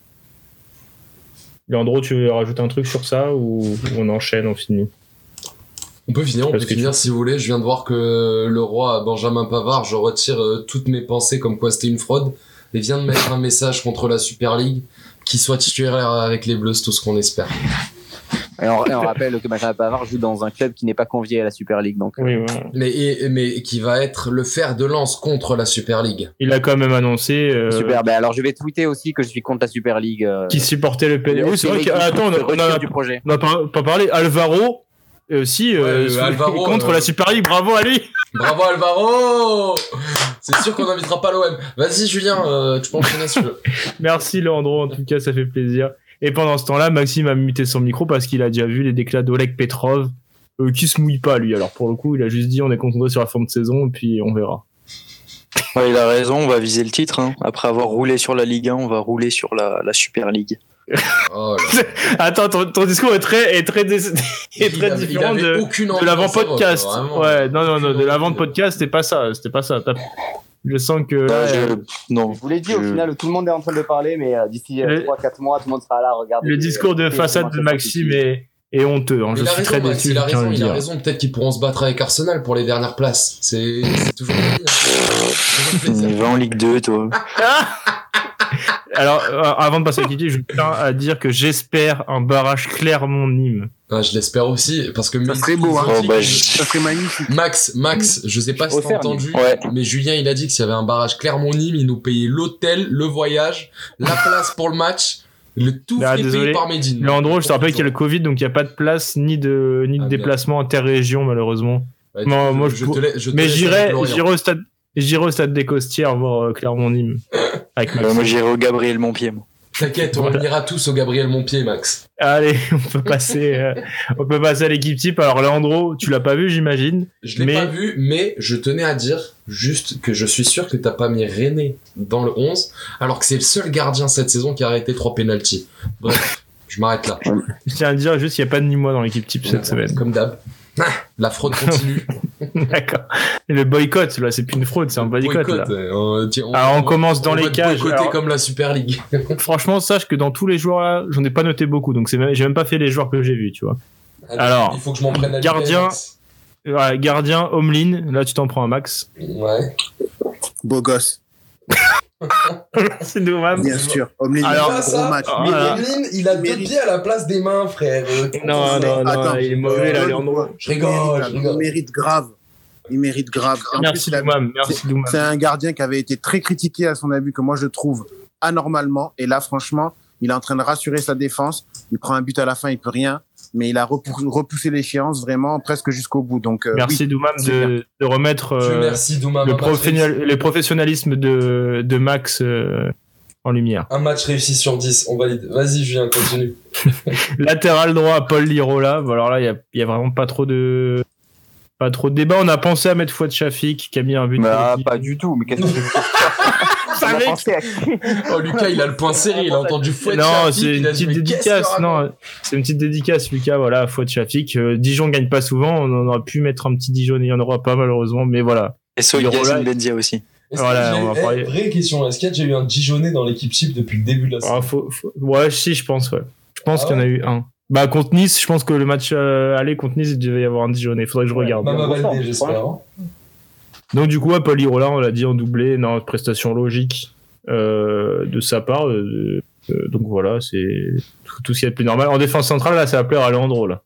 Leandro, tu veux rajouter un truc sur ça ou, on enchaîne, on finit? On peut finir, on Parce peut finir tu- si vous voulez. Je viens de voir que le roi Benjamin Pavard, je retire euh, toutes mes pensées comme quoi c'était une fraude, et vient de mettre un message contre la Super League, qui soit titulaire avec les Bleus, c'est tout ce qu'on espère. Et on, et on rappelle que Benjamin Pavard joue dans un club qui n'est pas convié à la Super League. Donc, Oui, voilà. Mais, et- mais qui va être le fer de lance contre la Super League. Il a quand même annoncé euh, super. Ben alors, je vais tweeter aussi que je suis contre la Super League. euh, qu'il supportait le PSG. Oui, c'est vrai que- Attends, on a- on a, du projet. on a pas, pas parlé. Alvaro euh, aussi euh, Ouais, Alvaro, [laughs] contre euh, la Super League. Bravo à lui. Bravo Alvaro C'est sûr qu'on n'invitera pas l'OM. Vas-y Julien, euh, tu peux enchaîner si tu veux. [laughs] Merci Leandro, en tout cas, ça fait plaisir. Et pendant ce temps-là, Maxime a muté son micro parce qu'il a déjà vu les déclats d'Oleg Petrov, euh, qui se mouille pas lui. Alors pour le coup, il a juste dit on est concentré sur la forme de saison et puis on verra. Ouais, il a raison, on va viser le titre. hein. Après avoir roulé sur la Ligue 1, on va rouler sur la, la Super League. Oh là. [laughs] Attends, ton, ton discours est très, est très, dé- [laughs] est Il très avait- il différent avait de, aucune de envie l'avant d'en savoir, podcast. vraiment. ouais, non, non, non, de l'avant envie. podcast, c'était pas ça, c'était pas ça. Je sens que. Bah, là, je- Non. Je vous l'ai dit, au final, tout le monde est en train de parler, mais euh, d'ici Le- 3-4 mois, tout le monde sera là à regarder. le les- discours de les façade de Maxime est, est honteux. hein. Je il suis raison, très déçu. il a raison, il a raison. Peut-être qu'ils pourront se battre avec Arsenal pour les dernières places. C'est c'est toujours [laughs] plaisir. Va en Ligue 2, toi. [laughs] Alors, euh, avant de passer à Kiki, je tiens à dire que j'espère un barrage Clermont-Nîmes. Ah, je l'espère aussi, parce que Ça serait beau, hein. Oh, bah, que- je- Ça serait magnifique. Max, Max, je sais pas si t'as entendu, Ouais. mais Julien il a dit que s'il y avait un barrage Clermont-Nîmes, il nous payait l'hôtel, le voyage, la place pour le match, le tout Ah, désolé. payé par Medine. Leandro, je te rappelle qu'il y a le Covid, donc il n'y a pas de place ni de, ni de Ah, déplacement interrégion, malheureusement. Ouais, Non, je- moi, je, je- te je te Mais j'irai au stade, j'irai au stade des Costières voir euh, Clermont-Nîmes. [laughs] Avec Euh, moi, j'irai au Gabriel Montpied. moi. T'inquiète, on ira tous au Gabriel Montpied, Max. Allez, [laughs] on peut passer, euh, on peut passer à l'équipe type. Alors Leandro, tu l'as pas vu, j'imagine. Je l'ai Mais- pas vu, mais je tenais à dire juste que je suis sûr que t'as pas mis René dans le 11, alors que c'est le seul gardien cette saison qui a arrêté trois pénalties. Bref, je m'arrête là. Je tiens à dire juste qu'il n'y a pas de Nîmois dans l'équipe type cette semaine. Comme d'hab. Ah, La fraude continue. [laughs] [laughs] D'accord. Le boycott, là, c'est plus une fraude, c'est un boycott. Boycott, là. euh, on- tiens, Alors, on commence dans les cages. boycotter Alors- comme la Super League. [laughs] Franchement, sache que dans tous les joueurs là, j'en ai pas noté beaucoup, donc c'est même, j'ai même pas fait les joueurs que j'ai vus, tu vois. Allez, Alors, il faut que je m'en prenne à gardien. Voilà, gardien, Homelin, là tu t'en prends un max. Ouais. Beau gosse, [laughs] c'est dommage. bien sûr. Omlin, Alors- il a un gros match. Mais il a deux pieds à la place des mains, frère. Euh, Non, non, non, Attends, il est mauvais là, euh. Je rigole, Il je mérite, rigole. Il mérite grave. Il mérite grave. En Merci C'est un gardien qui avait été très critiqué à son début, que moi je trouve anormalement. Et là, franchement, il est en train de rassurer sa défense. Il prend un but à la fin, il peut rien. Mais il a repou- repoussé l'échéance vraiment presque jusqu'au bout. Donc, euh, Merci oui, Doumam de, de remettre euh, Douma. le, professionnalisme de, de Max euh, en lumière. un match réussi sur 10, on valide. Vas-y, Julien, continue. [laughs] Latéral droit, Paul Lirola. Alors là, il y y a vraiment pas trop de pas trop de débat. On a pensé à mettre Fouad Chafik qui a mis un but. Bah, pas du tout, mais qu'est-ce que [laughs] Oh, Lucas, il a le point serré, il a entendu fouet Non, c'est une petite dédicace. Non, c'est une petite dédicace, Lucas. Voilà, Fouad Chafik. Euh, Dijon gagne pas souvent. On aurait pu mettre un petit Dijon. Il y en aura pas malheureusement, mais voilà. Et so Yacine Benzia aussi. Est-ce Voilà, on va parler- Vraie question, est-ce qu'il y a déjà eu un Dijonais dans l'équipe type depuis le début de la saison Ah, faut- faut- Ouais, si, je pense. Ouais. Je pense Ah qu'il y en a ouais eu un. Bah contre Nice, je pense que le match euh, aller contre Nice, il devait y avoir un Dijonais. Faudrait que je regarde. Validé, sens, j'espère. Donc du coup, Paul Lirola, on l'a dit en doublé, non, prestation logique euh, de sa part. euh, euh, donc voilà, c'est tout, tout ce qui est de plus normal. En défense centrale, là, ça va plaire à Leandro. Là.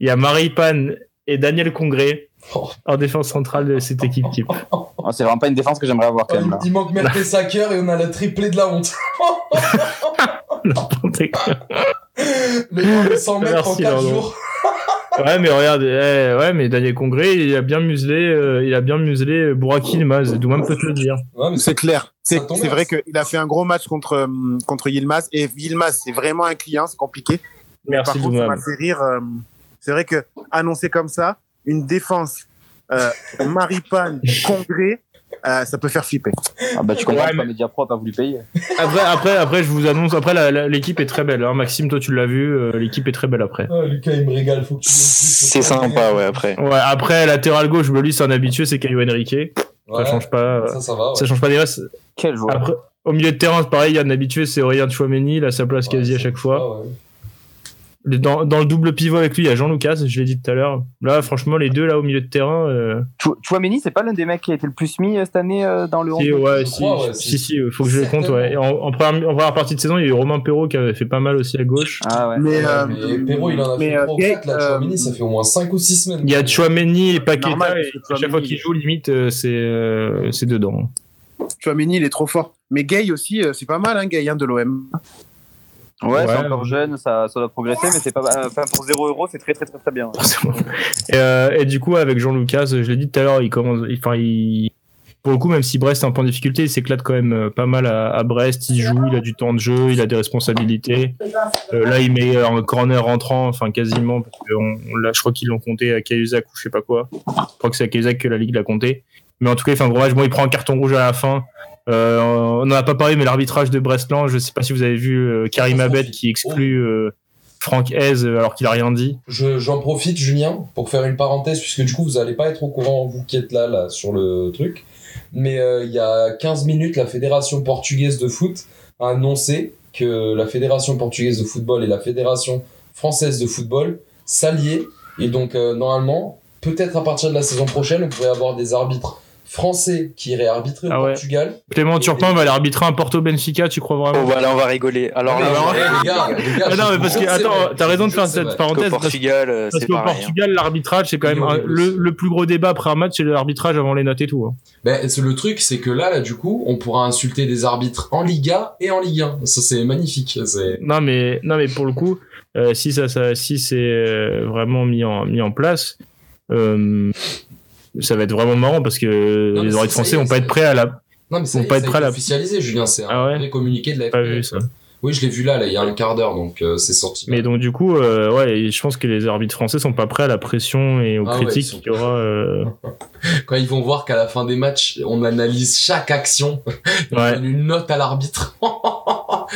Il y a Marie-Pan et Daniel Congré Oh. en défense centrale de cette équipe type. Oh, C'est vraiment pas une défense que j'aimerais avoir quand Oh, même là. il, manque Mertesacker [laughs] et on a la triplée de la honte. [laughs] N'importe quoi. Le gars de 100 mètres en Merci, 4 Laurent. jours. Ouais, mais regarde, eh, ouais, mais Daniel Congré, il a bien muselé, euh, il a bien muselé Bouraki Ilmaz. Doumam peut te le dire. Ouais, mais c'est clair. C'est vrai qu'il a fait un gros match contre, euh, contre Yilmaz. Et Yilmaz, c'est vraiment un client, c'est compliqué. Merci Par contre, ça Doumam. m'a fait rire. euh, c'est vrai que annoncer comme ça, une défense euh, Maripane, Congrès, euh, ça peut faire flipper. Ah bah tu comprends Ouais, mais- Mediapro a pas voulu payer. Après, après, après, je vous annonce, après, l'équipe est très belle. Hein. Maxime, toi, tu l'as vu, euh, l'équipe est très belle après. Lucas, il me régale. Faut que tu C'est sympa, ouais, après. Ouais, après, latéral gauche, lui, c'est un habitué, c'est Caio Henrique. Ouais, Ça change pas, Ça, ça va. ouais. ça change pas des masses. Quel joueur. Après, au milieu de terrain, c'est pareil, il y a un habitué, c'est Aurélien Chouameni, il a sa place Ouais, quasi à chaque fois. Dans, dans le double pivot avec lui, il y a Jean Lucas, je l'ai dit tout à l'heure. Là, franchement, les deux, là, au milieu de terrain, euh, Chou- Chouameni, c'est pas l'un des mecs qui a été le plus mis euh, cette année euh, dans le 11 si, ouais, si, crois, ouais, si, si, faut que je les compte, ouais. En, en première, en première partie de saison, il y a eu Romain Perrault qui avait fait pas mal aussi à gauche. Ah ouais. Mais, euh, mais Perrault, il en a mais, fait euh, 3 ou Gay, 4 là. euh, Chouameni, ça fait au moins 5 ou 6 semaines. Il y a Chouameni et Paqueta, normal, et à chaque fois qu'il joue, limite, euh, c'est euh, dedans. Chouameni, il est trop fort. Mais Gay aussi, euh, c'est pas mal, hein, Gay, hein, de l'OM. Ouais, c'est Ouais. encore jeune, ça, ça doit progresser, mais c'est pas. euh, Enfin, pour 0 euros, c'est très très très très bien. et, euh, et du coup, avec Jean Lucas, je l'ai dit tout à l'heure, il commence, enfin, il, pour le coup, même si Brest est un point de difficulté, il s'éclate quand même euh, pas mal à, à Brest. Il joue, il a du temps de jeu, il a des responsabilités. Euh, là, il met un corner rentrant, enfin quasiment, parce que on- on l'a- je crois qu'ils l'ont compté à Cahuzac ou je sais pas quoi. Je crois que c'est à Cahuzac que la Ligue l'a compté. Mais en tout cas, match. Bon, il prend un carton rouge à la fin. Euh, on n'en a pas parlé, mais l'arbitrage de Brestland, je sais pas si vous avez vu euh, Karim Abed qui exclut euh, Franck Hez alors qu'il a rien dit. Je- J'en profite, Julien, pour faire une parenthèse, puisque du coup, vous allez pas être au courant, vous qui êtes là, là, sur le truc. Mais il y a 15 minutes, la Fédération portugaise de foot a annoncé que la Fédération portugaise de football et la Fédération française de football s'alliaient. Et donc, normalement, peut-être à partir de la saison prochaine, on pourrait avoir des arbitres français qui iraient arbitrer au Ah ouais. Portugal. Clément Turpin va aller arbitrer un Porto Benfica, tu crois Oh, vraiment voilà, on va rigoler. Alors, là, alors, eh, les gars, les gars, Ah non, mais parce que, attends, c'est t'as raison de faire cette parenthèse. parce- Portugal, Parce c'est qu'au hein. Portugal, l'arbitrage, c'est quand même un- le, plus. le plus gros débat après un match, c'est l'arbitrage avant les notes et tout. hein. Ben, c'est le truc, c'est que là, là, du coup, on pourra insulter des arbitres en Liga et en Ligue 1. Ça, c'est magnifique. Non, mais, non, mais pour le coup, euh, si, ça, ça, si c'est euh, vraiment mis en, mis en place, euh, ça va être vraiment marrant parce que Non, les oreilles y français vont pas être prêts à la. Non, mais ça, Vont pas être prêts été là. officialisé, Julien. C'est Ah ouais communiqué de la Pas un ouais communiqué de la Pas FPF. vu ça. Oui, je l'ai vu là, là, il y a un quart d'heure, donc euh, c'est sorti. Mais donc du coup, euh, ouais, je pense que les arbitres français sont pas prêts à la pression et aux Ah ouais, critiques ils sont- qu'il y aura. euh, [laughs] Quand ils vont voir qu'à la fin des matchs, on analyse chaque action, [laughs] on Ouais. donne une note à l'arbitre [laughs] à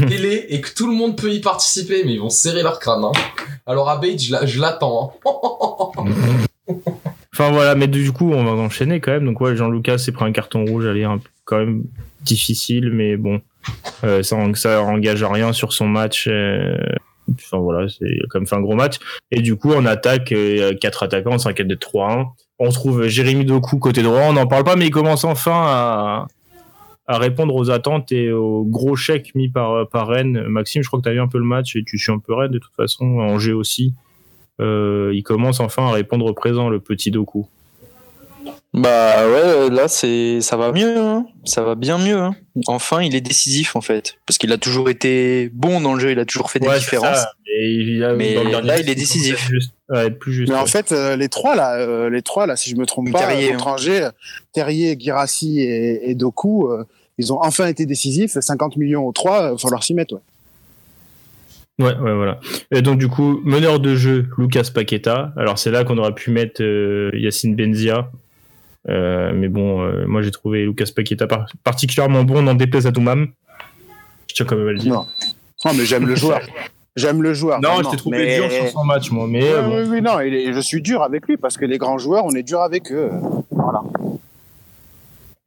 la télé et que tout le monde peut y participer, mais ils vont serrer leur crâne. Hein. Alors je la- je l'attends. hein. Enfin voilà, mais du coup, on va enchaîner quand même. Donc ouais, Jean-Lucas s'est pris un carton rouge, allez, un quand même difficile, mais bon, euh, ça, ça engage à rien sur son match. euh, Enfin voilà, c'est quand même fait un gros match. Et du coup, on attaque euh, quatre attaquants, on s'inquiète de 3-1. On trouve Jérémy Doku côté droit, on n'en parle pas, mais il commence enfin à, à répondre aux attentes et aux gros chèques mis par, par Rennes. Maxime, je crois que tu as vu un peu le match et tu suis un peu Rennes de toute façon, Angers aussi. Euh, il commence enfin à répondre au présent, le petit Doku. Bah ouais, là c'est ça va mieux, hein. ça va bien mieux. hein. Enfin, il est décisif en fait, parce qu'il a toujours été bon dans le jeu, il a toujours fait des Ouais, différences. ça. Et il a- Mais dans le dernier là, il est décisif. juste- plus juste. Mais en fait, euh, les trois là, euh, les trois là, si je me trompe pas, Terrier, contre hein. Angers, Terrier, Girassi et, et Doku, euh, ils ont enfin été décisifs. 50 millions aux trois, il falloir s'y mettre. Ouais. Ouais, ouais, voilà. Et donc, du coup, meneur de jeu, Lucas Paqueta. Alors, c'est là qu'on aurait pu mettre euh, Yacine Benzia. Euh, mais bon, euh, moi, j'ai trouvé Lucas Paqueta par- particulièrement bon, n'en déplaise à Toumam. Je tiens quand même à le dire. Non. Non, mais j'aime le [laughs] joueur. J'aime le joueur. Non, je t'ai trouvé Mais- dur sur son match, moi. Mais Ouais, euh, bon. oui, oui, non, je suis dur avec lui parce que les grands joueurs, on est dur avec eux.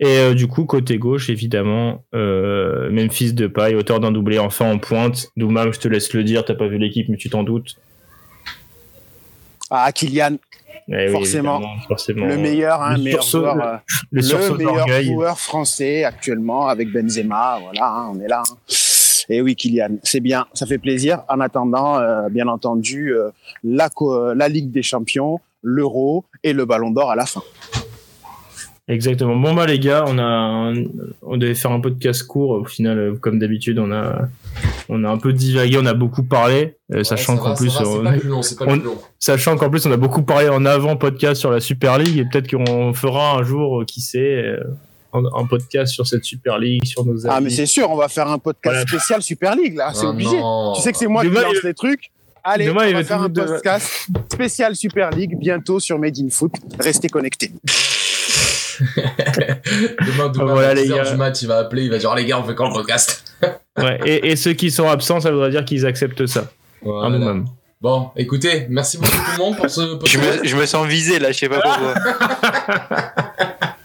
Et euh, du coup, côté gauche, évidemment, euh, Memphis de paille, auteur d'un doublé enfin en pointe. Doumam, je te laisse le dire, t'as pas vu l'équipe, mais tu t'en doutes. Ah, Kylian, Eh Forcément. le meilleur, hein, le meilleur sursaut- joueur, euh, Le sursaut le meilleur d'orgueil. joueur français actuellement avec Benzema. Voilà, hein, on est là. hein. Et oui, Kylian, c'est bien, ça fait plaisir. En attendant, euh, bien entendu, euh, la Ligue des Champions, l'Euro et le Ballon d'Or à la fin. Exactement. Bon bah les gars, on a un- on devait faire un podcast court. Au final, euh, comme d'habitude, on a on a un peu divagué, on a beaucoup parlé, euh, Ouais, sachant ça qu'en plus ça va, on- c'est pas plus long, c'est pas on- plus long. sachant qu'en plus on a beaucoup parlé en avant podcast sur la Super League et peut-être qu'on fera un jour, euh, qui sait, euh, un, podcast sur cette Super League, sur nos avis. Ah, mais c'est sûr, on va faire un podcast Voilà. spécial Super League, là, c'est Ah obligé. non. Tu sais que c'est moi Demain, qui lance il- les trucs. Allez, Demain, il on va va faire un de- podcast spécial Super League bientôt sur Made in Foot. Restez connectés. [laughs] Demain, demain, Ah, voilà, à les 10 heures gars. du match, il va appeler, il va dire les gars, on fait quand le podcast [laughs] Ouais, et, et ceux qui sont absents, ça voudrait dire qu'ils acceptent ça, Voilà. Bon, écoutez, merci beaucoup tout le monde pour ce Je podcast. me, je me sens visé là, je sais pas pourquoi. [laughs]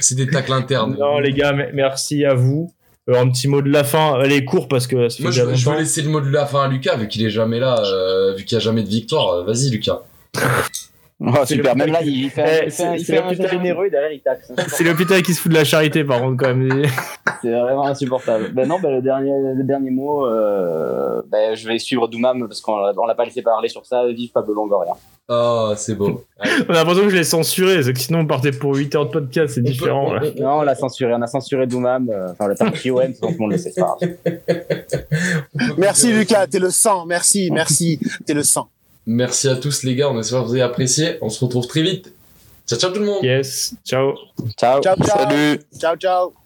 C'est des tacles internes. Non les gars, me- merci à vous. Euh, un petit mot de la fin, allez court parce que ça fait Moi, je, je veux longtemps. laisser le mot de la fin à Lucas, vu qu'il est jamais là, euh, vu qu'il n'y a jamais de victoire. Euh, Vas-y, Lucas. Oh, C'est super, le même là, il fait, Eh, fait, c'est- généreux et derrière il taxe. C'est l'hôpital qui se fout de la charité par contre quand même. [laughs] C'est vraiment insupportable. Ben non, ben le dernier, le dernier mot, euh, ben je vais suivre Doumam parce qu'on l'a- on l'a pas laissé parler sur ça. Vive Pablo Longoria. Oh, c'est beau. [laughs] On a l'impression que je l'ai censuré, parce que sinon on partait pour 8 heures de podcast, c'est On peut- différent. on- là. on- Non, on l'a censuré. On a censuré Doumam. euh, Enfin, le parti OM, tout le monde le sait. c'est pas grave. [laughs] Merci Lucas, t'es le sang. Merci, merci, t'es le sang. Merci à tous, les gars. On espère que vous avez apprécié. On se retrouve très vite. Ciao, ciao tout le monde. Yes, ciao. Ciao. Ciao, ciao. Salut Ciao, ciao.